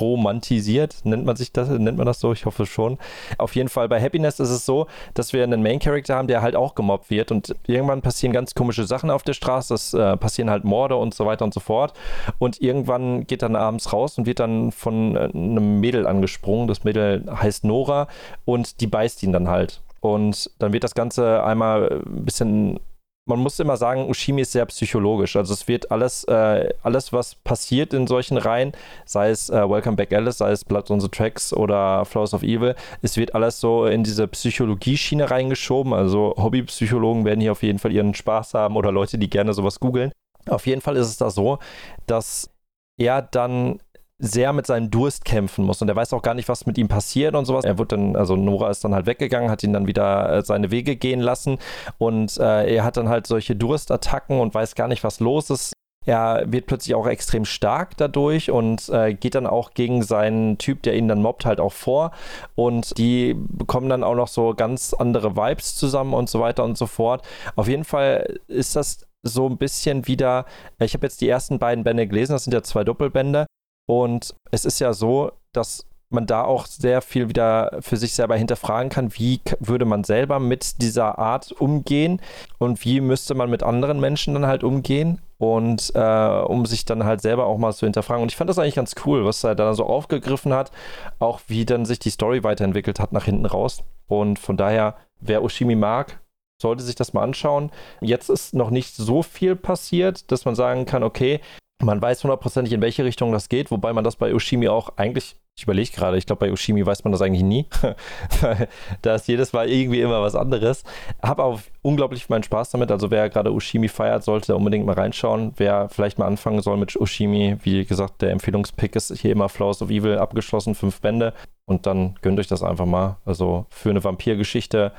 S1: romantisiert, nennt man sich das, nennt man das so? Ich hoffe schon. Auf jeden Fall bei Happiness ist es so, dass wir einen Main Character haben, der halt auch gemobbt wird und irgendwann passieren ganz komische Sachen auf der Straße, es äh, passieren halt Morde und so weiter und so fort und irgendwann geht dann abends raus und wird dann von äh, einem Mädel angesprungen. Das Mädel heißt Nora und die beißt ihn dann halt. Und dann wird das Ganze einmal ein bisschen man muss immer sagen, Ushimi ist sehr psychologisch. Also es wird alles, äh, alles was passiert in solchen Reihen, sei es äh, Welcome Back Alice, sei es Blood on the Tracks oder Flowers of Evil, es wird alles so in diese Psychologie-Schiene reingeschoben. Also Hobbypsychologen werden hier auf jeden Fall ihren Spaß haben oder Leute, die gerne sowas googeln. Auf jeden Fall ist es da so, dass er dann sehr mit seinem Durst kämpfen muss und er weiß auch gar nicht, was mit ihm passiert und sowas. Er wird dann, also Nora ist dann halt weggegangen, hat ihn dann wieder äh, seine Wege gehen lassen und äh, er hat dann halt solche Durstattacken und weiß gar nicht, was los ist. er wird plötzlich auch extrem stark dadurch und äh, geht dann auch gegen seinen Typ, der ihn dann mobbt, halt auch vor. Und die bekommen dann auch noch so ganz andere Vibes zusammen und so weiter und so fort. Auf jeden Fall ist das so ein bisschen wieder, ich habe jetzt die ersten beiden Bände gelesen, das sind ja zwei Doppelbände. Und es ist ja so, dass man da auch sehr viel wieder für sich selber hinterfragen kann, wie würde man selber mit dieser Art umgehen und wie müsste man mit anderen Menschen dann halt umgehen und äh, um sich dann halt selber auch mal zu hinterfragen. Und ich fand das eigentlich ganz cool, was er dann so aufgegriffen hat, auch wie dann sich die Story weiterentwickelt hat nach hinten raus. Und von daher, wer Oshimi mag, sollte sich das mal anschauen. Jetzt ist noch nicht so viel passiert, dass man sagen kann, okay, man weiß hundertprozentig, in welche Richtung das geht, wobei man das bei Oshimi auch eigentlich ich überlege gerade, ich glaube, bei Ushimi weiß man das eigentlich nie. da ist jedes Mal irgendwie immer was anderes. Habe auch unglaublich meinen Spaß damit. Also, wer gerade Ushimi feiert, sollte unbedingt mal reinschauen. Wer vielleicht mal anfangen soll mit Ushimi, wie gesagt, der Empfehlungspick ist hier immer Flowers of Evil abgeschlossen, fünf Bände. Und dann gönnt euch das einfach mal. Also, für eine Vampirgeschichte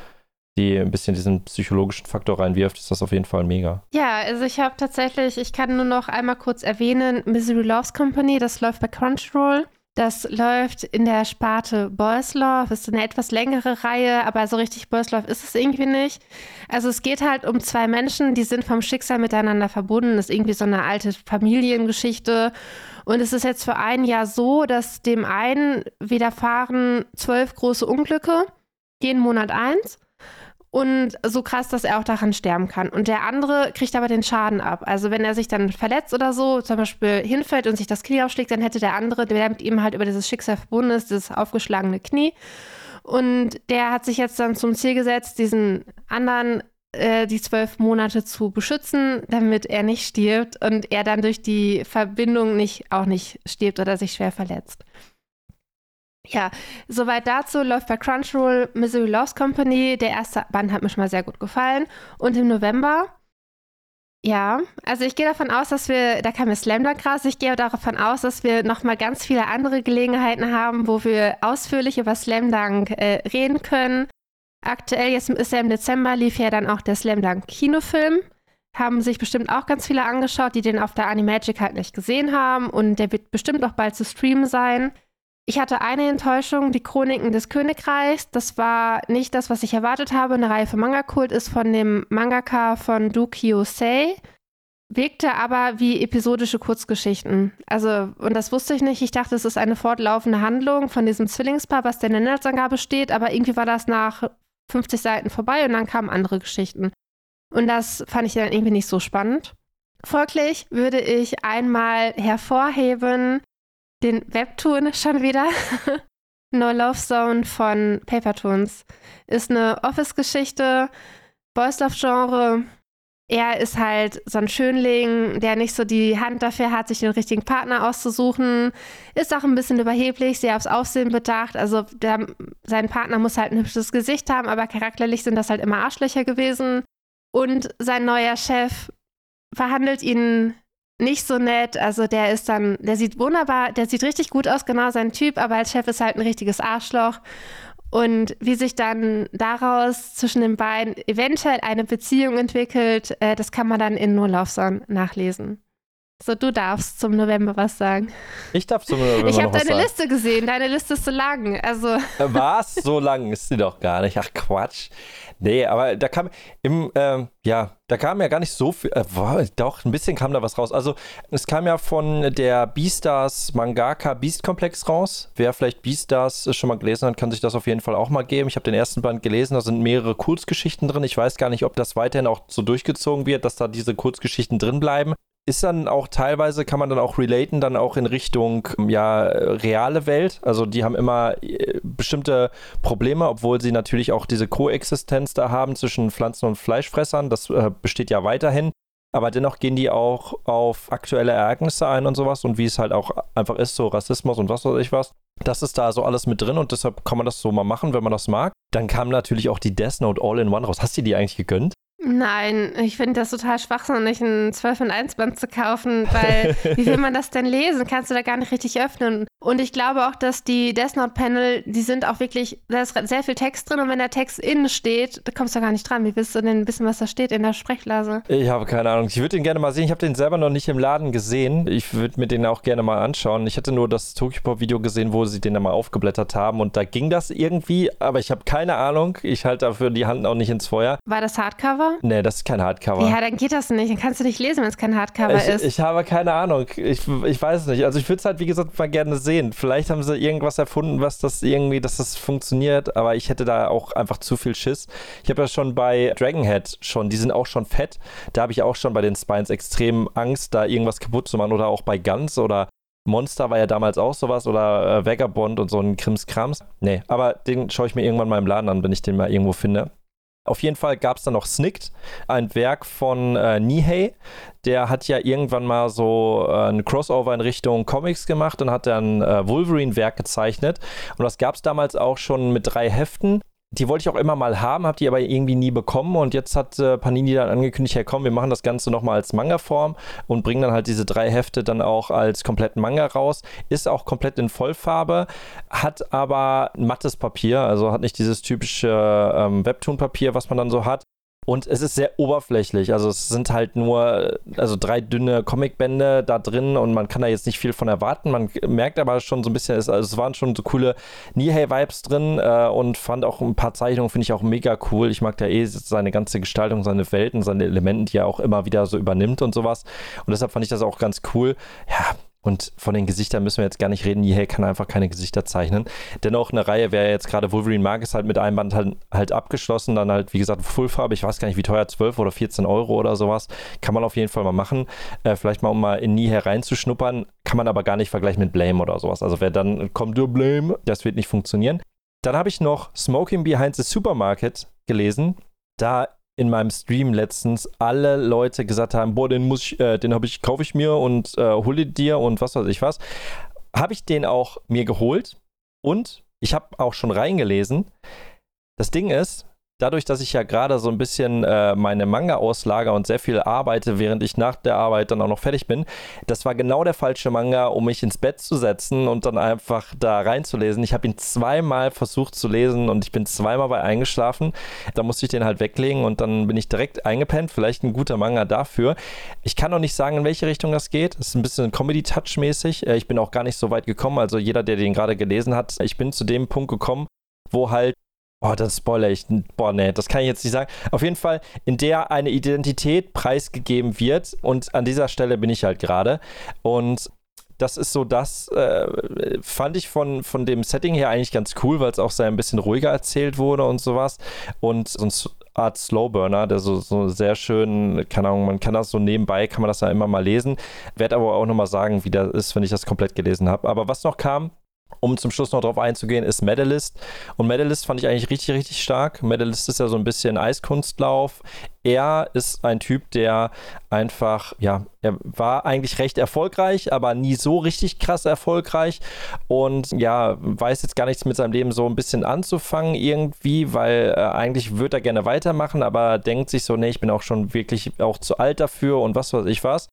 S1: die ein bisschen diesen psychologischen Faktor reinwirft, ist das auf jeden Fall mega.
S2: Ja, also ich habe tatsächlich, ich kann nur noch einmal kurz erwähnen, Misery Loves Company, das läuft bei Crunchyroll. Das läuft in der Sparte Boys Love. Ist eine etwas längere Reihe, aber so richtig Boys Love ist es irgendwie nicht. Also es geht halt um zwei Menschen, die sind vom Schicksal miteinander verbunden. Das ist irgendwie so eine alte Familiengeschichte. Und es ist jetzt für ein Jahr so, dass dem einen widerfahren zwölf große Unglücke, jeden Monat eins und so krass, dass er auch daran sterben kann. Und der andere kriegt aber den Schaden ab. Also wenn er sich dann verletzt oder so, zum Beispiel hinfällt und sich das Knie aufschlägt, dann hätte der andere, der mit ihm halt über dieses Schicksal verbunden ist, das aufgeschlagene Knie. Und der hat sich jetzt dann zum Ziel gesetzt, diesen anderen äh, die zwölf Monate zu beschützen, damit er nicht stirbt und er dann durch die Verbindung nicht auch nicht stirbt oder sich schwer verletzt. Ja, soweit dazu läuft bei Crunchyroll Misery Loves Company. Der erste Band hat mir schon mal sehr gut gefallen. Und im November, ja, also ich gehe davon aus, dass wir, da kam mir Slam Dunk raus, ich gehe davon aus, dass wir nochmal ganz viele andere Gelegenheiten haben, wo wir ausführlich über Slam Dunk äh, reden können. Aktuell, jetzt ist ja im Dezember, lief ja dann auch der Slam Dunk Kinofilm. Haben sich bestimmt auch ganz viele angeschaut, die den auf der Animagic halt nicht gesehen haben. Und der wird bestimmt auch bald zu streamen sein. Ich hatte eine Enttäuschung, die Chroniken des Königreichs. Das war nicht das, was ich erwartet habe. Eine Reihe für Manga-Kult ist von dem Mangaka von Du Kyosei. Wirkte aber wie episodische Kurzgeschichten. Also, und das wusste ich nicht. Ich dachte, es ist eine fortlaufende Handlung von diesem Zwillingspaar, was der Inhaltsangabe steht. Aber irgendwie war das nach 50 Seiten vorbei und dann kamen andere Geschichten. Und das fand ich dann irgendwie nicht so spannend. Folglich würde ich einmal hervorheben den Webtoon schon wieder. no Love Zone von Papertoons. Ist eine Office-Geschichte, Boys Love-Genre. Er ist halt so ein Schönling, der nicht so die Hand dafür hat, sich den richtigen Partner auszusuchen. Ist auch ein bisschen überheblich, sehr aufs Aufsehen bedacht. Also der, sein Partner muss halt ein hübsches Gesicht haben, aber charakterlich sind das halt immer Arschlöcher gewesen. Und sein neuer Chef verhandelt ihn nicht so nett. Also der ist dann, der sieht wunderbar, der sieht richtig gut aus, genau sein Typ, aber als Chef ist halt ein richtiges Arschloch. Und wie sich dann daraus zwischen den beiden eventuell eine Beziehung entwickelt, äh, das kann man dann in No Love Song nachlesen. So, du darfst zum November was sagen.
S1: Ich darf zum November
S2: Ich
S1: habe
S2: deine
S1: sagen.
S2: Liste gesehen. Deine Liste ist so lang. Also.
S1: Äh, Was? So lang ist sie doch gar nicht. Ach Quatsch. Nee, aber da kam im, ähm, ja, da kam ja gar nicht so viel. Äh, boah, doch, ein bisschen kam da was raus. Also, es kam ja von der Beastars Mangaka Beast Komplex raus. Wer vielleicht Beastars schon mal gelesen hat, kann sich das auf jeden Fall auch mal geben. Ich habe den ersten Band gelesen, da sind mehrere Kurzgeschichten drin. Ich weiß gar nicht, ob das weiterhin auch so durchgezogen wird, dass da diese Kurzgeschichten drin bleiben ist dann auch teilweise, kann man dann auch relaten, dann auch in Richtung, ja, reale Welt. Also die haben immer äh, bestimmte Probleme, obwohl sie natürlich auch diese Koexistenz da haben zwischen Pflanzen- und Fleischfressern. Das äh, besteht ja weiterhin. Aber dennoch gehen die auch auf aktuelle Ereignisse ein und sowas und wie es halt auch einfach ist, so Rassismus und was weiß ich was. Das ist da so alles mit drin und deshalb kann man das so mal machen, wenn man das mag. Dann kam natürlich auch die Death Note All-in-One raus. Hast du die eigentlich gegönnt?
S2: Nein, ich finde das total schwachsinnig, ein 12 in 1 Band zu kaufen, weil wie will man das denn lesen? Kannst du da gar nicht richtig öffnen. Und ich glaube auch, dass die Death Note Panel, die sind auch wirklich, da ist sehr viel Text drin und wenn der Text innen steht, da kommst du gar nicht dran. Wie willst du denn wissen, was da steht in der Sprechblase?
S1: Ich habe keine Ahnung. Ich würde den gerne mal sehen. Ich habe den selber noch nicht im Laden gesehen. Ich würde mir den auch gerne mal anschauen. Ich hatte nur das Tokyo Pop Video gesehen, wo sie den dann mal aufgeblättert haben und da ging das irgendwie, aber ich habe keine Ahnung. Ich halte dafür die Hand auch nicht ins Feuer.
S2: War das Hardcover?
S1: Nee, das ist kein Hardcover.
S2: Ja, dann geht das nicht. Dann kannst du nicht lesen, wenn es kein Hardcover
S1: ich,
S2: ist.
S1: Ich habe keine Ahnung. Ich, ich weiß es nicht. Also ich würde es halt, wie gesagt, mal gerne sehen. Vielleicht haben sie irgendwas erfunden, was das irgendwie, dass das funktioniert, aber ich hätte da auch einfach zu viel Schiss. Ich habe ja schon bei Dragonhead schon, die sind auch schon fett. Da habe ich auch schon bei den Spines extrem Angst, da irgendwas kaputt zu machen oder auch bei Guns oder Monster war ja damals auch sowas oder äh, Vagabond und so ein Krimskrams. Nee, aber den schaue ich mir irgendwann mal im Laden an, wenn ich den mal irgendwo finde. Auf jeden Fall gab es dann noch Snicked, ein Werk von äh, Nihei. Der hat ja irgendwann mal so äh, ein Crossover in Richtung Comics gemacht und hat dann äh, Wolverine-Werk gezeichnet. Und das gab es damals auch schon mit drei Heften die wollte ich auch immer mal haben, habe die aber irgendwie nie bekommen und jetzt hat äh, Panini dann angekündigt, hey komm, wir machen das Ganze nochmal als Manga-Form und bringen dann halt diese drei Hefte dann auch als kompletten Manga raus. Ist auch komplett in Vollfarbe, hat aber mattes Papier, also hat nicht dieses typische ähm, Webtoon-Papier, was man dann so hat. Und es ist sehr oberflächlich. Also es sind halt nur, also drei dünne Comicbände da drin und man kann da jetzt nicht viel von erwarten. Man merkt aber schon so ein bisschen, also es waren schon so coole Nihei-Vibes drin äh, und fand auch ein paar Zeichnungen, finde ich auch mega cool. Ich mag da eh seine ganze Gestaltung, seine Welten, seine Elemente, die er auch immer wieder so übernimmt und sowas. Und deshalb fand ich das auch ganz cool. Ja, und von den Gesichtern müssen wir jetzt gar nicht reden. Nihei kann einfach keine Gesichter zeichnen. Dennoch eine Reihe, wer jetzt gerade Wolverine mag, ist halt mit einem Band halt, halt abgeschlossen. Dann halt, wie gesagt, Fullfarbe. Ich weiß gar nicht, wie teuer, 12 oder 14 Euro oder sowas. Kann man auf jeden Fall mal machen. Äh, vielleicht mal, um mal in Nihei reinzuschnuppern. Kann man aber gar nicht vergleichen mit Blame oder sowas. Also wer dann kommt, du Blame, das wird nicht funktionieren. Dann habe ich noch Smoking Behind the Supermarket gelesen. Da in meinem Stream letztens alle Leute gesagt haben, boah, den muss ich, äh, den habe ich, kaufe ich mir und äh, hole dir und was weiß ich was. Habe ich den auch mir geholt und ich habe auch schon reingelesen. Das Ding ist, dadurch, dass ich ja gerade so ein bisschen äh, meine Manga auslager und sehr viel arbeite, während ich nach der Arbeit dann auch noch fertig bin, das war genau der falsche Manga, um mich ins Bett zu setzen und dann einfach da reinzulesen. Ich habe ihn zweimal versucht zu lesen und ich bin zweimal bei eingeschlafen. Da musste ich den halt weglegen und dann bin ich direkt eingepennt. Vielleicht ein guter Manga dafür. Ich kann noch nicht sagen, in welche Richtung das geht. Es ist ein bisschen Comedy-Touch-mäßig. Äh, ich bin auch gar nicht so weit gekommen. Also jeder, der den gerade gelesen hat, ich bin zu dem Punkt gekommen, wo halt Oh, das spoiler ich. Boah, nee, das kann ich jetzt nicht sagen. Auf jeden Fall, in der eine Identität preisgegeben wird. Und an dieser Stelle bin ich halt gerade. Und das ist so das, äh, fand ich von, von dem Setting her eigentlich ganz cool, weil es auch sehr ein bisschen ruhiger erzählt wurde und sowas. Und so eine Art Slowburner, der so, so sehr schön, keine Ahnung, man kann das so nebenbei, kann man das ja immer mal lesen. Werde aber auch nochmal sagen, wie das ist, wenn ich das komplett gelesen habe. Aber was noch kam, um zum Schluss noch drauf einzugehen, ist Medalist. Und Medalist fand ich eigentlich richtig, richtig stark. Medalist ist ja so ein bisschen Eiskunstlauf. Er ist ein Typ, der einfach, ja, er war eigentlich recht erfolgreich, aber nie so richtig krass erfolgreich. Und ja, weiß jetzt gar nichts mit seinem Leben so ein bisschen anzufangen irgendwie, weil äh, eigentlich würde er gerne weitermachen, aber denkt sich so, nee, ich bin auch schon wirklich auch zu alt dafür und was weiß ich was.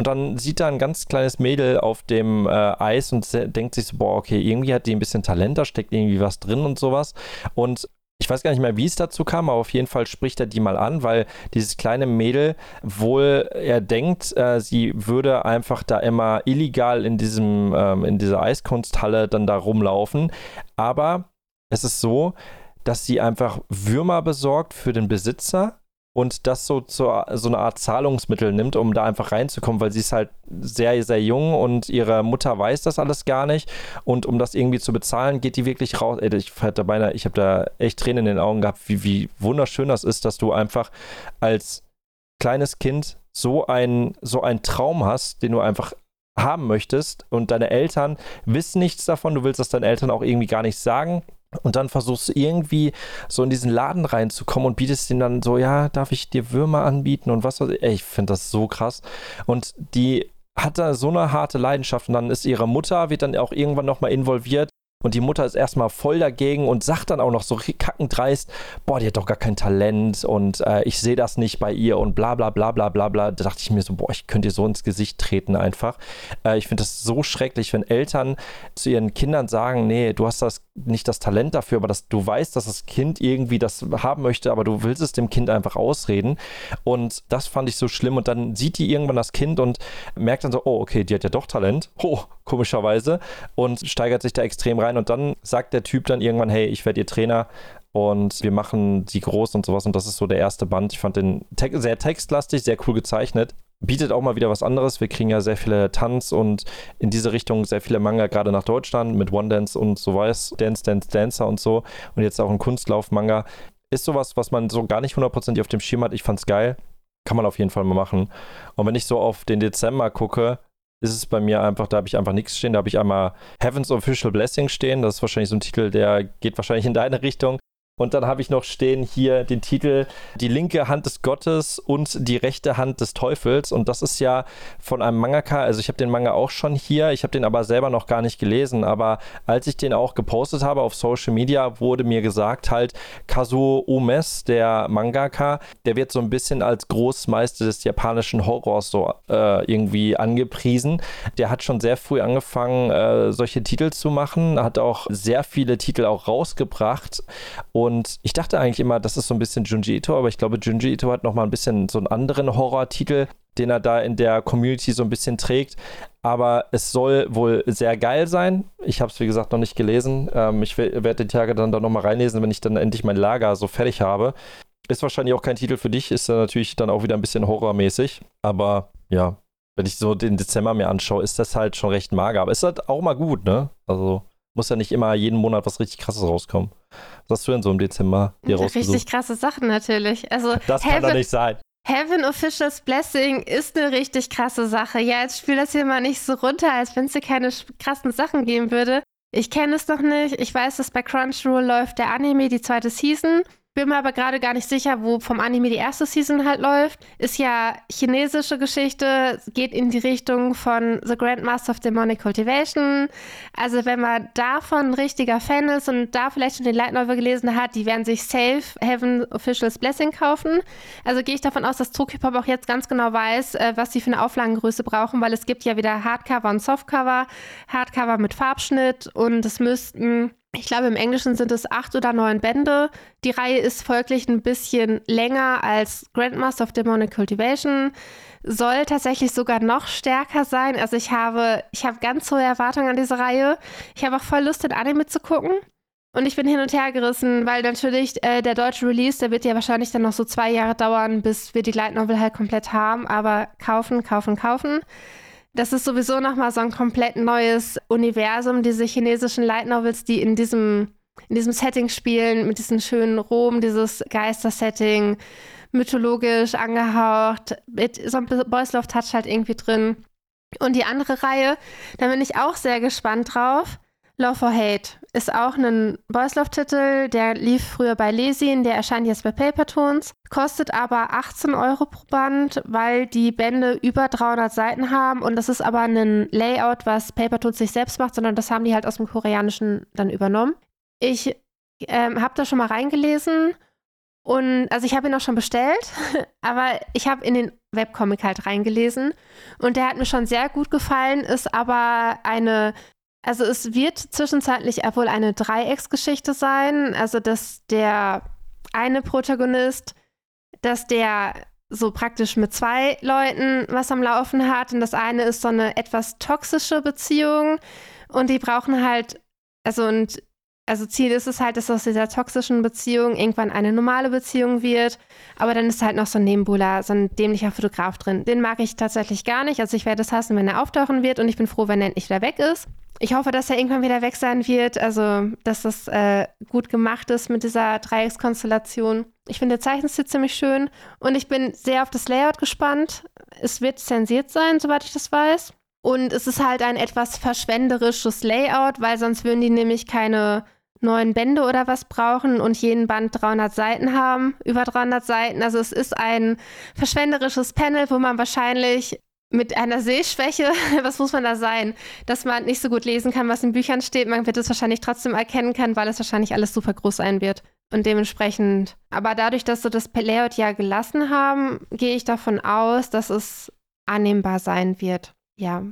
S1: Und dann sieht er ein ganz kleines Mädel auf dem äh, Eis und denkt sich so, boah, okay, irgendwie hat die ein bisschen Talent, da steckt irgendwie was drin und sowas. Und ich weiß gar nicht mehr, wie es dazu kam, aber auf jeden Fall spricht er die mal an, weil dieses kleine Mädel wohl, er denkt, äh, sie würde einfach da immer illegal in diesem, ähm, in dieser Eiskunsthalle dann da rumlaufen. Aber es ist so, dass sie einfach Würmer besorgt für den Besitzer und das so zur so eine Art Zahlungsmittel nimmt, um da einfach reinzukommen, weil sie ist halt sehr, sehr jung und ihre Mutter weiß das alles gar nicht. Und um das irgendwie zu bezahlen, geht die wirklich raus. Ey, ich hatte beinahe, ich habe da echt Tränen in den Augen gehabt, wie, wie wunderschön das ist, dass du einfach als kleines Kind so ein, so einen Traum hast, den du einfach haben möchtest und deine Eltern wissen nichts davon, du willst das deinen Eltern auch irgendwie gar nicht sagen und dann versuchst du irgendwie so in diesen Laden reinzukommen und bietest ihnen dann so, ja, darf ich dir Würmer anbieten und was weiß ich. Ey, ich finde das so krass. Und die hat da so eine harte Leidenschaft und dann ist ihre Mutter, wird dann auch irgendwann nochmal involviert Und die Mutter ist erstmal voll dagegen und sagt dann auch noch so kackend dreist, boah, die hat doch gar kein Talent und äh, ich sehe das nicht bei ihr und bla bla bla bla bla bla. Da dachte ich mir so, boah, ich könnte ihr so ins Gesicht treten einfach. Äh, ich finde das so schrecklich, wenn Eltern zu ihren Kindern sagen, nee, du hast das nicht das Talent dafür, aber dass du weißt, dass das Kind irgendwie das haben möchte, aber du willst es dem Kind einfach ausreden. Und das fand ich so schlimm. Und dann sieht die irgendwann das Kind und merkt dann so, oh, okay, die hat ja doch Talent. Oh, komischerweise. Und steigert sich da extrem rein und dann sagt der Typ dann irgendwann, hey, ich werde ihr Trainer und wir machen sie groß und sowas und das ist so der erste Band. Ich fand den te sehr textlastig, sehr cool gezeichnet. Bietet auch mal wieder was anderes. Wir kriegen ja sehr viele Tanz und in diese Richtung sehr viele Manga, gerade nach Deutschland mit One Dance und so weiß, Dance, Dance, Dancer und so. Und jetzt auch ein Kunstlauf-Manga. Ist sowas, was man so gar nicht hundertprozentig auf dem Schirm hat. Ich fand's geil. Kann man auf jeden Fall mal machen. Und wenn ich so auf den Dezember gucke, ist es bei mir einfach, da habe ich einfach nichts stehen. Da habe ich einmal Heaven's Official Blessing stehen. Das ist wahrscheinlich so ein Titel, der geht wahrscheinlich in deine Richtung. Und dann habe ich noch stehen hier den Titel Die linke Hand des Gottes und die rechte Hand des Teufels. Und das ist ja von einem Mangaka, also ich habe den Manga auch schon hier, ich habe den aber selber noch gar nicht gelesen. Aber als ich den auch gepostet habe auf Social Media, wurde mir gesagt, halt Kazuo Umes, der Mangaka, der wird so ein bisschen als Großmeister des japanischen Horrors so äh, irgendwie angepriesen. Der hat schon sehr früh angefangen, äh, solche Titel zu machen, hat auch sehr viele Titel auch rausgebracht. Und und ich dachte eigentlich immer, das ist so ein bisschen Junji Ito, aber ich glaube, Junji Ito hat nochmal ein bisschen so einen anderen Horror-Titel, den er da in der Community so ein bisschen trägt. Aber es soll wohl sehr geil sein. Ich habe es, wie gesagt, noch nicht gelesen. Ähm, ich werde die Tage dann da nochmal reinlesen, wenn ich dann endlich mein Lager so fertig habe. Ist wahrscheinlich auch kein Titel für dich, ist natürlich dann auch wieder ein bisschen horrormäßig. Aber ja, wenn ich so den Dezember mir anschaue, ist das halt schon recht mager. Aber ist halt auch mal gut, ne? Also muss ja nicht immer jeden Monat was richtig krasses rauskommen. Was hast du denn so im Dezember
S2: dir rausgesucht? Richtig krasse Sachen natürlich. Also
S1: das Heaven, kann doch nicht sein.
S2: Heaven Officials Blessing ist eine richtig krasse Sache. Ja, jetzt spiel das hier mal nicht so runter, als wenn es hier keine krassen Sachen geben würde. Ich kenne es noch nicht. Ich weiß, dass bei Crunchyroll läuft der Anime, die zweite Season. Bin mir aber gerade gar nicht sicher, wo vom Anime die erste Season halt läuft. Ist ja chinesische Geschichte, geht in die Richtung von The Grandmaster of Demonic Cultivation. Also wenn man davon ein richtiger Fan ist und da vielleicht schon den Light Novel gelesen hat, die werden sich safe Heaven Officials Blessing kaufen. Also gehe ich davon aus, dass Tokyopop auch jetzt ganz genau weiß, äh, was sie für eine Auflagengröße brauchen, weil es gibt ja wieder Hardcover und Softcover. Hardcover mit Farbschnitt und es müssten ich glaube, im Englischen sind es acht oder neun Bände. Die Reihe ist folglich ein bisschen länger als Grandmaster of Demonic Cultivation. Soll tatsächlich sogar noch stärker sein. Also ich habe, ich habe ganz hohe Erwartungen an diese Reihe. Ich habe auch voll Lust, den Anime zu gucken. Und ich bin hin und her gerissen, weil natürlich äh, der deutsche Release, der wird ja wahrscheinlich dann noch so zwei Jahre dauern, bis wir die Light Novel halt komplett haben. Aber kaufen, kaufen, kaufen. Das ist sowieso nochmal so ein komplett neues Universum, diese chinesischen Light Novels, die in diesem, in diesem Setting spielen, mit diesem schönen Rom, dieses Geister-Setting, mythologisch angehaucht, mit so einem Boys Love Touch halt irgendwie drin. Und die andere Reihe, da bin ich auch sehr gespannt drauf. Love for Hate ist auch ein Boys Love Titel, der lief früher bei Lesin, der erscheint jetzt bei Papertoons, kostet aber 18 Euro pro Band, weil die Bände über 300 Seiten haben und das ist aber ein Layout, was Papertoons nicht selbst macht, sondern das haben die halt aus dem Koreanischen dann übernommen. Ich ähm, habe da schon mal reingelesen und also ich habe ihn auch schon bestellt, aber ich habe in den Webcomic halt reingelesen und der hat mir schon sehr gut gefallen, ist aber eine also es wird zwischenzeitlich wohl eine Dreiecksgeschichte sein. Also dass der eine Protagonist, dass der so praktisch mit zwei Leuten was am Laufen hat. Und das eine ist so eine etwas toxische Beziehung. Und die brauchen halt, also und also Ziel ist es halt, dass aus dieser toxischen Beziehung irgendwann eine normale Beziehung wird. Aber dann ist halt noch so ein Nebenbuhler, so ein dämlicher Fotograf drin. Den mag ich tatsächlich gar nicht. Also ich werde es hassen, wenn er auftauchen wird. Und ich bin froh, wenn er endlich wieder weg ist. Ich hoffe, dass er irgendwann wieder weg sein wird. Also, dass das äh, gut gemacht ist mit dieser Dreieckskonstellation. Ich finde der Zeichenstil ziemlich schön. Und ich bin sehr auf das Layout gespannt. Es wird zensiert sein, soweit ich das weiß. Und es ist halt ein etwas verschwenderisches Layout, weil sonst würden die nämlich keine neuen Bände oder was brauchen und jeden Band 300 Seiten haben, über 300 Seiten. Also es ist ein verschwenderisches Panel, wo man wahrscheinlich mit einer Sehschwäche, was muss man da sein? Dass man nicht so gut lesen kann, was in Büchern steht. Man wird es wahrscheinlich trotzdem erkennen können, weil es wahrscheinlich alles super groß sein wird. Und dementsprechend, aber dadurch, dass sie das Layout ja gelassen haben, gehe ich davon aus, dass es annehmbar sein wird. Ja.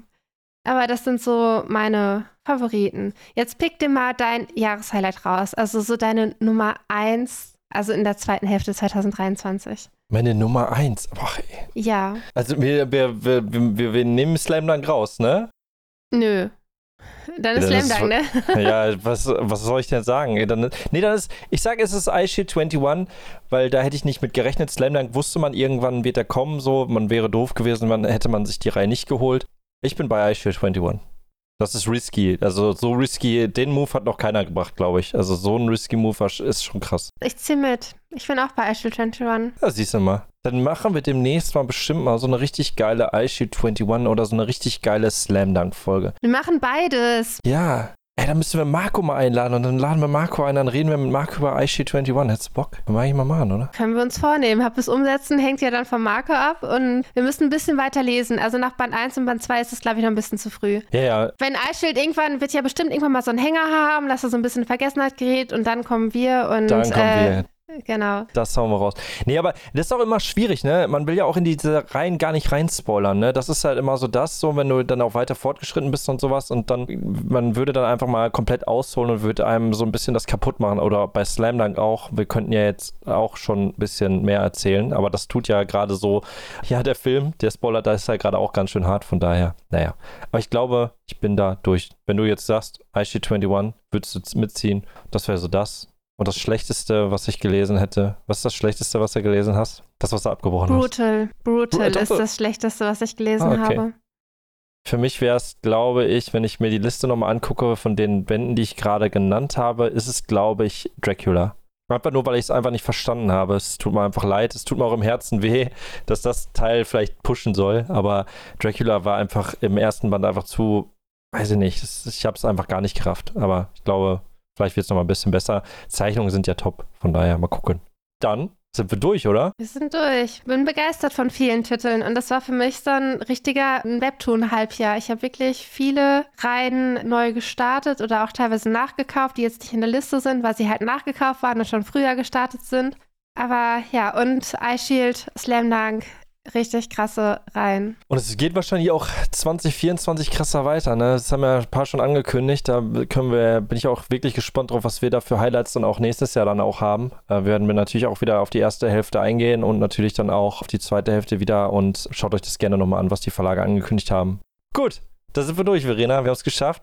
S2: Aber das sind so meine Favoriten. Jetzt pick dir mal dein Jahreshighlight raus. Also so deine Nummer eins, also in der zweiten Hälfte 2023.
S1: Meine Nummer eins. Boah, ey.
S2: Ja.
S1: Also wir, wir, wir, wir, wir nehmen Slam Dunk raus, ne?
S2: Nö. Dann ist
S1: Ja,
S2: Slam Dunk, ne?
S1: ja, was, was soll ich denn sagen? Dann, nee, dann ist, ich sage, es ist Ice Shield 21, weil da hätte ich nicht mit gerechnet. Slam Dunk wusste man, irgendwann wird er kommen, so, man wäre doof gewesen, man, hätte man sich die Reihe nicht geholt. Ich bin bei Ice Shield 21. Das ist risky. Also so risky, den Move hat noch keiner gebracht, glaube ich. Also so ein risky Move ist schon krass.
S2: Ich zieh mit. Ich bin auch bei Ashfield 21.
S1: Ja, siehst du mal. Dann machen wir demnächst mal bestimmt mal so eine richtig geile Ice Shield 21 oder so eine richtig geile Slam Dunk Folge.
S2: Wir machen beides.
S1: Ja. Ey, dann müssen wir Marco mal einladen und dann laden wir Marco ein, dann reden wir mit Marco über Ice Shield 21. Hättest du Bock? Dann mach ich mal machen, oder?
S2: Können wir uns vornehmen. Hab es umsetzen, hängt ja dann vom Marke ab und wir müssen ein bisschen weiter lesen. Also nach Band 1 und Band 2 ist es, glaube ich, noch ein bisschen zu früh.
S1: Ja, ja.
S2: Wenn Eisschild irgendwann, wird ja bestimmt irgendwann mal so einen Hänger haben, dass er so ein bisschen in Vergessenheit gerät und dann kommen wir und
S1: Dann kommen
S2: äh,
S1: wir.
S2: Genau.
S1: Das hauen wir raus. Nee, aber das ist auch immer schwierig, ne? Man will ja auch in diese Reihen gar nicht reinspoilern, ne? Das ist halt immer so das, so wenn du dann auch weiter fortgeschritten bist und sowas und dann, man würde dann einfach mal komplett ausholen und würde einem so ein bisschen das kaputt machen. Oder bei Slam Dunk auch. Wir könnten ja jetzt auch schon ein bisschen mehr erzählen, aber das tut ja gerade so, ja, der Film, der Spoiler, da ist ja gerade auch ganz schön hart, von daher, naja. Aber ich glaube, ich bin da durch. Wenn du jetzt sagst, IG21, würdest du mitziehen, das wäre so das. Und das Schlechteste, was ich gelesen hätte, was ist das Schlechteste, was du gelesen hast? Das, was du abgebrochen hast.
S2: Brutal. Brutal ist das Schlechteste, was ich gelesen
S1: Ah, okay.
S2: habe.
S1: Für mich wäre es, glaube ich, wenn ich mir die Liste nochmal angucke von den Bänden, die ich gerade genannt habe, ist es, glaube ich, Dracula. Einfach nur, weil ich es einfach nicht verstanden habe. Es tut mir einfach leid. Es tut mir auch im Herzen weh, dass das Teil vielleicht pushen soll. Aber Dracula war einfach im ersten Band einfach zu, weiß ich nicht, ich habe es einfach gar nicht gerafft. Aber ich glaube, vielleicht wird es nochmal ein bisschen besser. Zeichnungen sind ja top. Von daher mal gucken. Dann sind wir durch, oder?
S2: Wir sind durch. Bin begeistert von vielen Titeln und das war für mich so ein richtiger Webtoon-Halbjahr. Ich habe wirklich viele Reihen neu gestartet oder auch teilweise nachgekauft, die jetzt nicht in der Liste sind, weil sie halt nachgekauft waren und schon früher gestartet sind. Aber ja, und iShield, Slam Dunk, richtig krasse Reihen.
S1: Und es geht wahrscheinlich auch 2024 krasser weiter, ne? Das haben ja ein paar schon angekündigt. Da können wir, bin ich auch wirklich gespannt drauf, was wir da für Highlights dann auch nächstes Jahr dann auch haben. Äh, werden wir natürlich auch wieder auf die erste Hälfte eingehen und natürlich dann auch auf die zweite Hälfte wieder und schaut euch das gerne nochmal an, was die Verlage angekündigt haben. Gut, da sind wir durch, Verena. Wir haben es geschafft.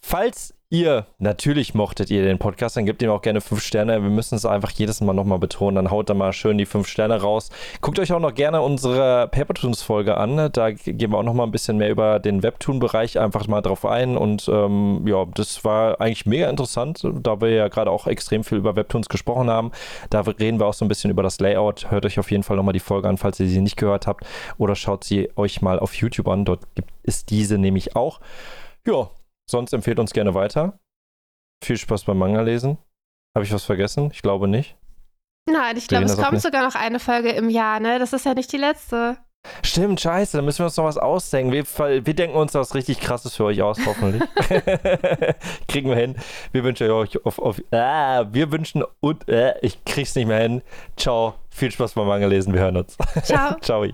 S1: Falls ihr, natürlich mochtet ihr den Podcast, dann gebt ihm auch gerne fünf Sterne. Wir müssen es einfach jedes Mal nochmal betonen. Dann haut da mal schön die fünf Sterne raus. Guckt euch auch noch gerne unsere Papertoons-Folge an. Da gehen wir auch noch mal ein bisschen mehr über den Webtoon-Bereich einfach mal drauf ein. Und ähm, ja, das war eigentlich mega interessant, da wir ja gerade auch extrem viel über Webtoons gesprochen haben. Da reden wir auch so ein bisschen über das Layout. Hört euch auf jeden Fall nochmal die Folge an, falls ihr sie nicht gehört habt. Oder schaut sie euch mal auf YouTube an. Dort gibt es diese nämlich auch. Ja, sonst empfehlt uns gerne weiter. Viel Spaß beim Manga lesen. Habe ich was vergessen? Ich glaube nicht.
S2: Nein, ich glaube, es kommt sogar noch eine Folge im Jahr, ne? Das ist ja nicht die letzte.
S1: Stimmt, scheiße, da müssen wir uns noch was ausdenken. Wir, wir denken uns was richtig krasses für euch aus, hoffentlich. Kriegen wir hin. Wir wünschen euch auf, auf ah, wir wünschen und äh, ich krieg's nicht mehr hin. Ciao, viel Spaß beim Manga lesen, wir hören uns.
S2: Ciao.
S1: Ciao.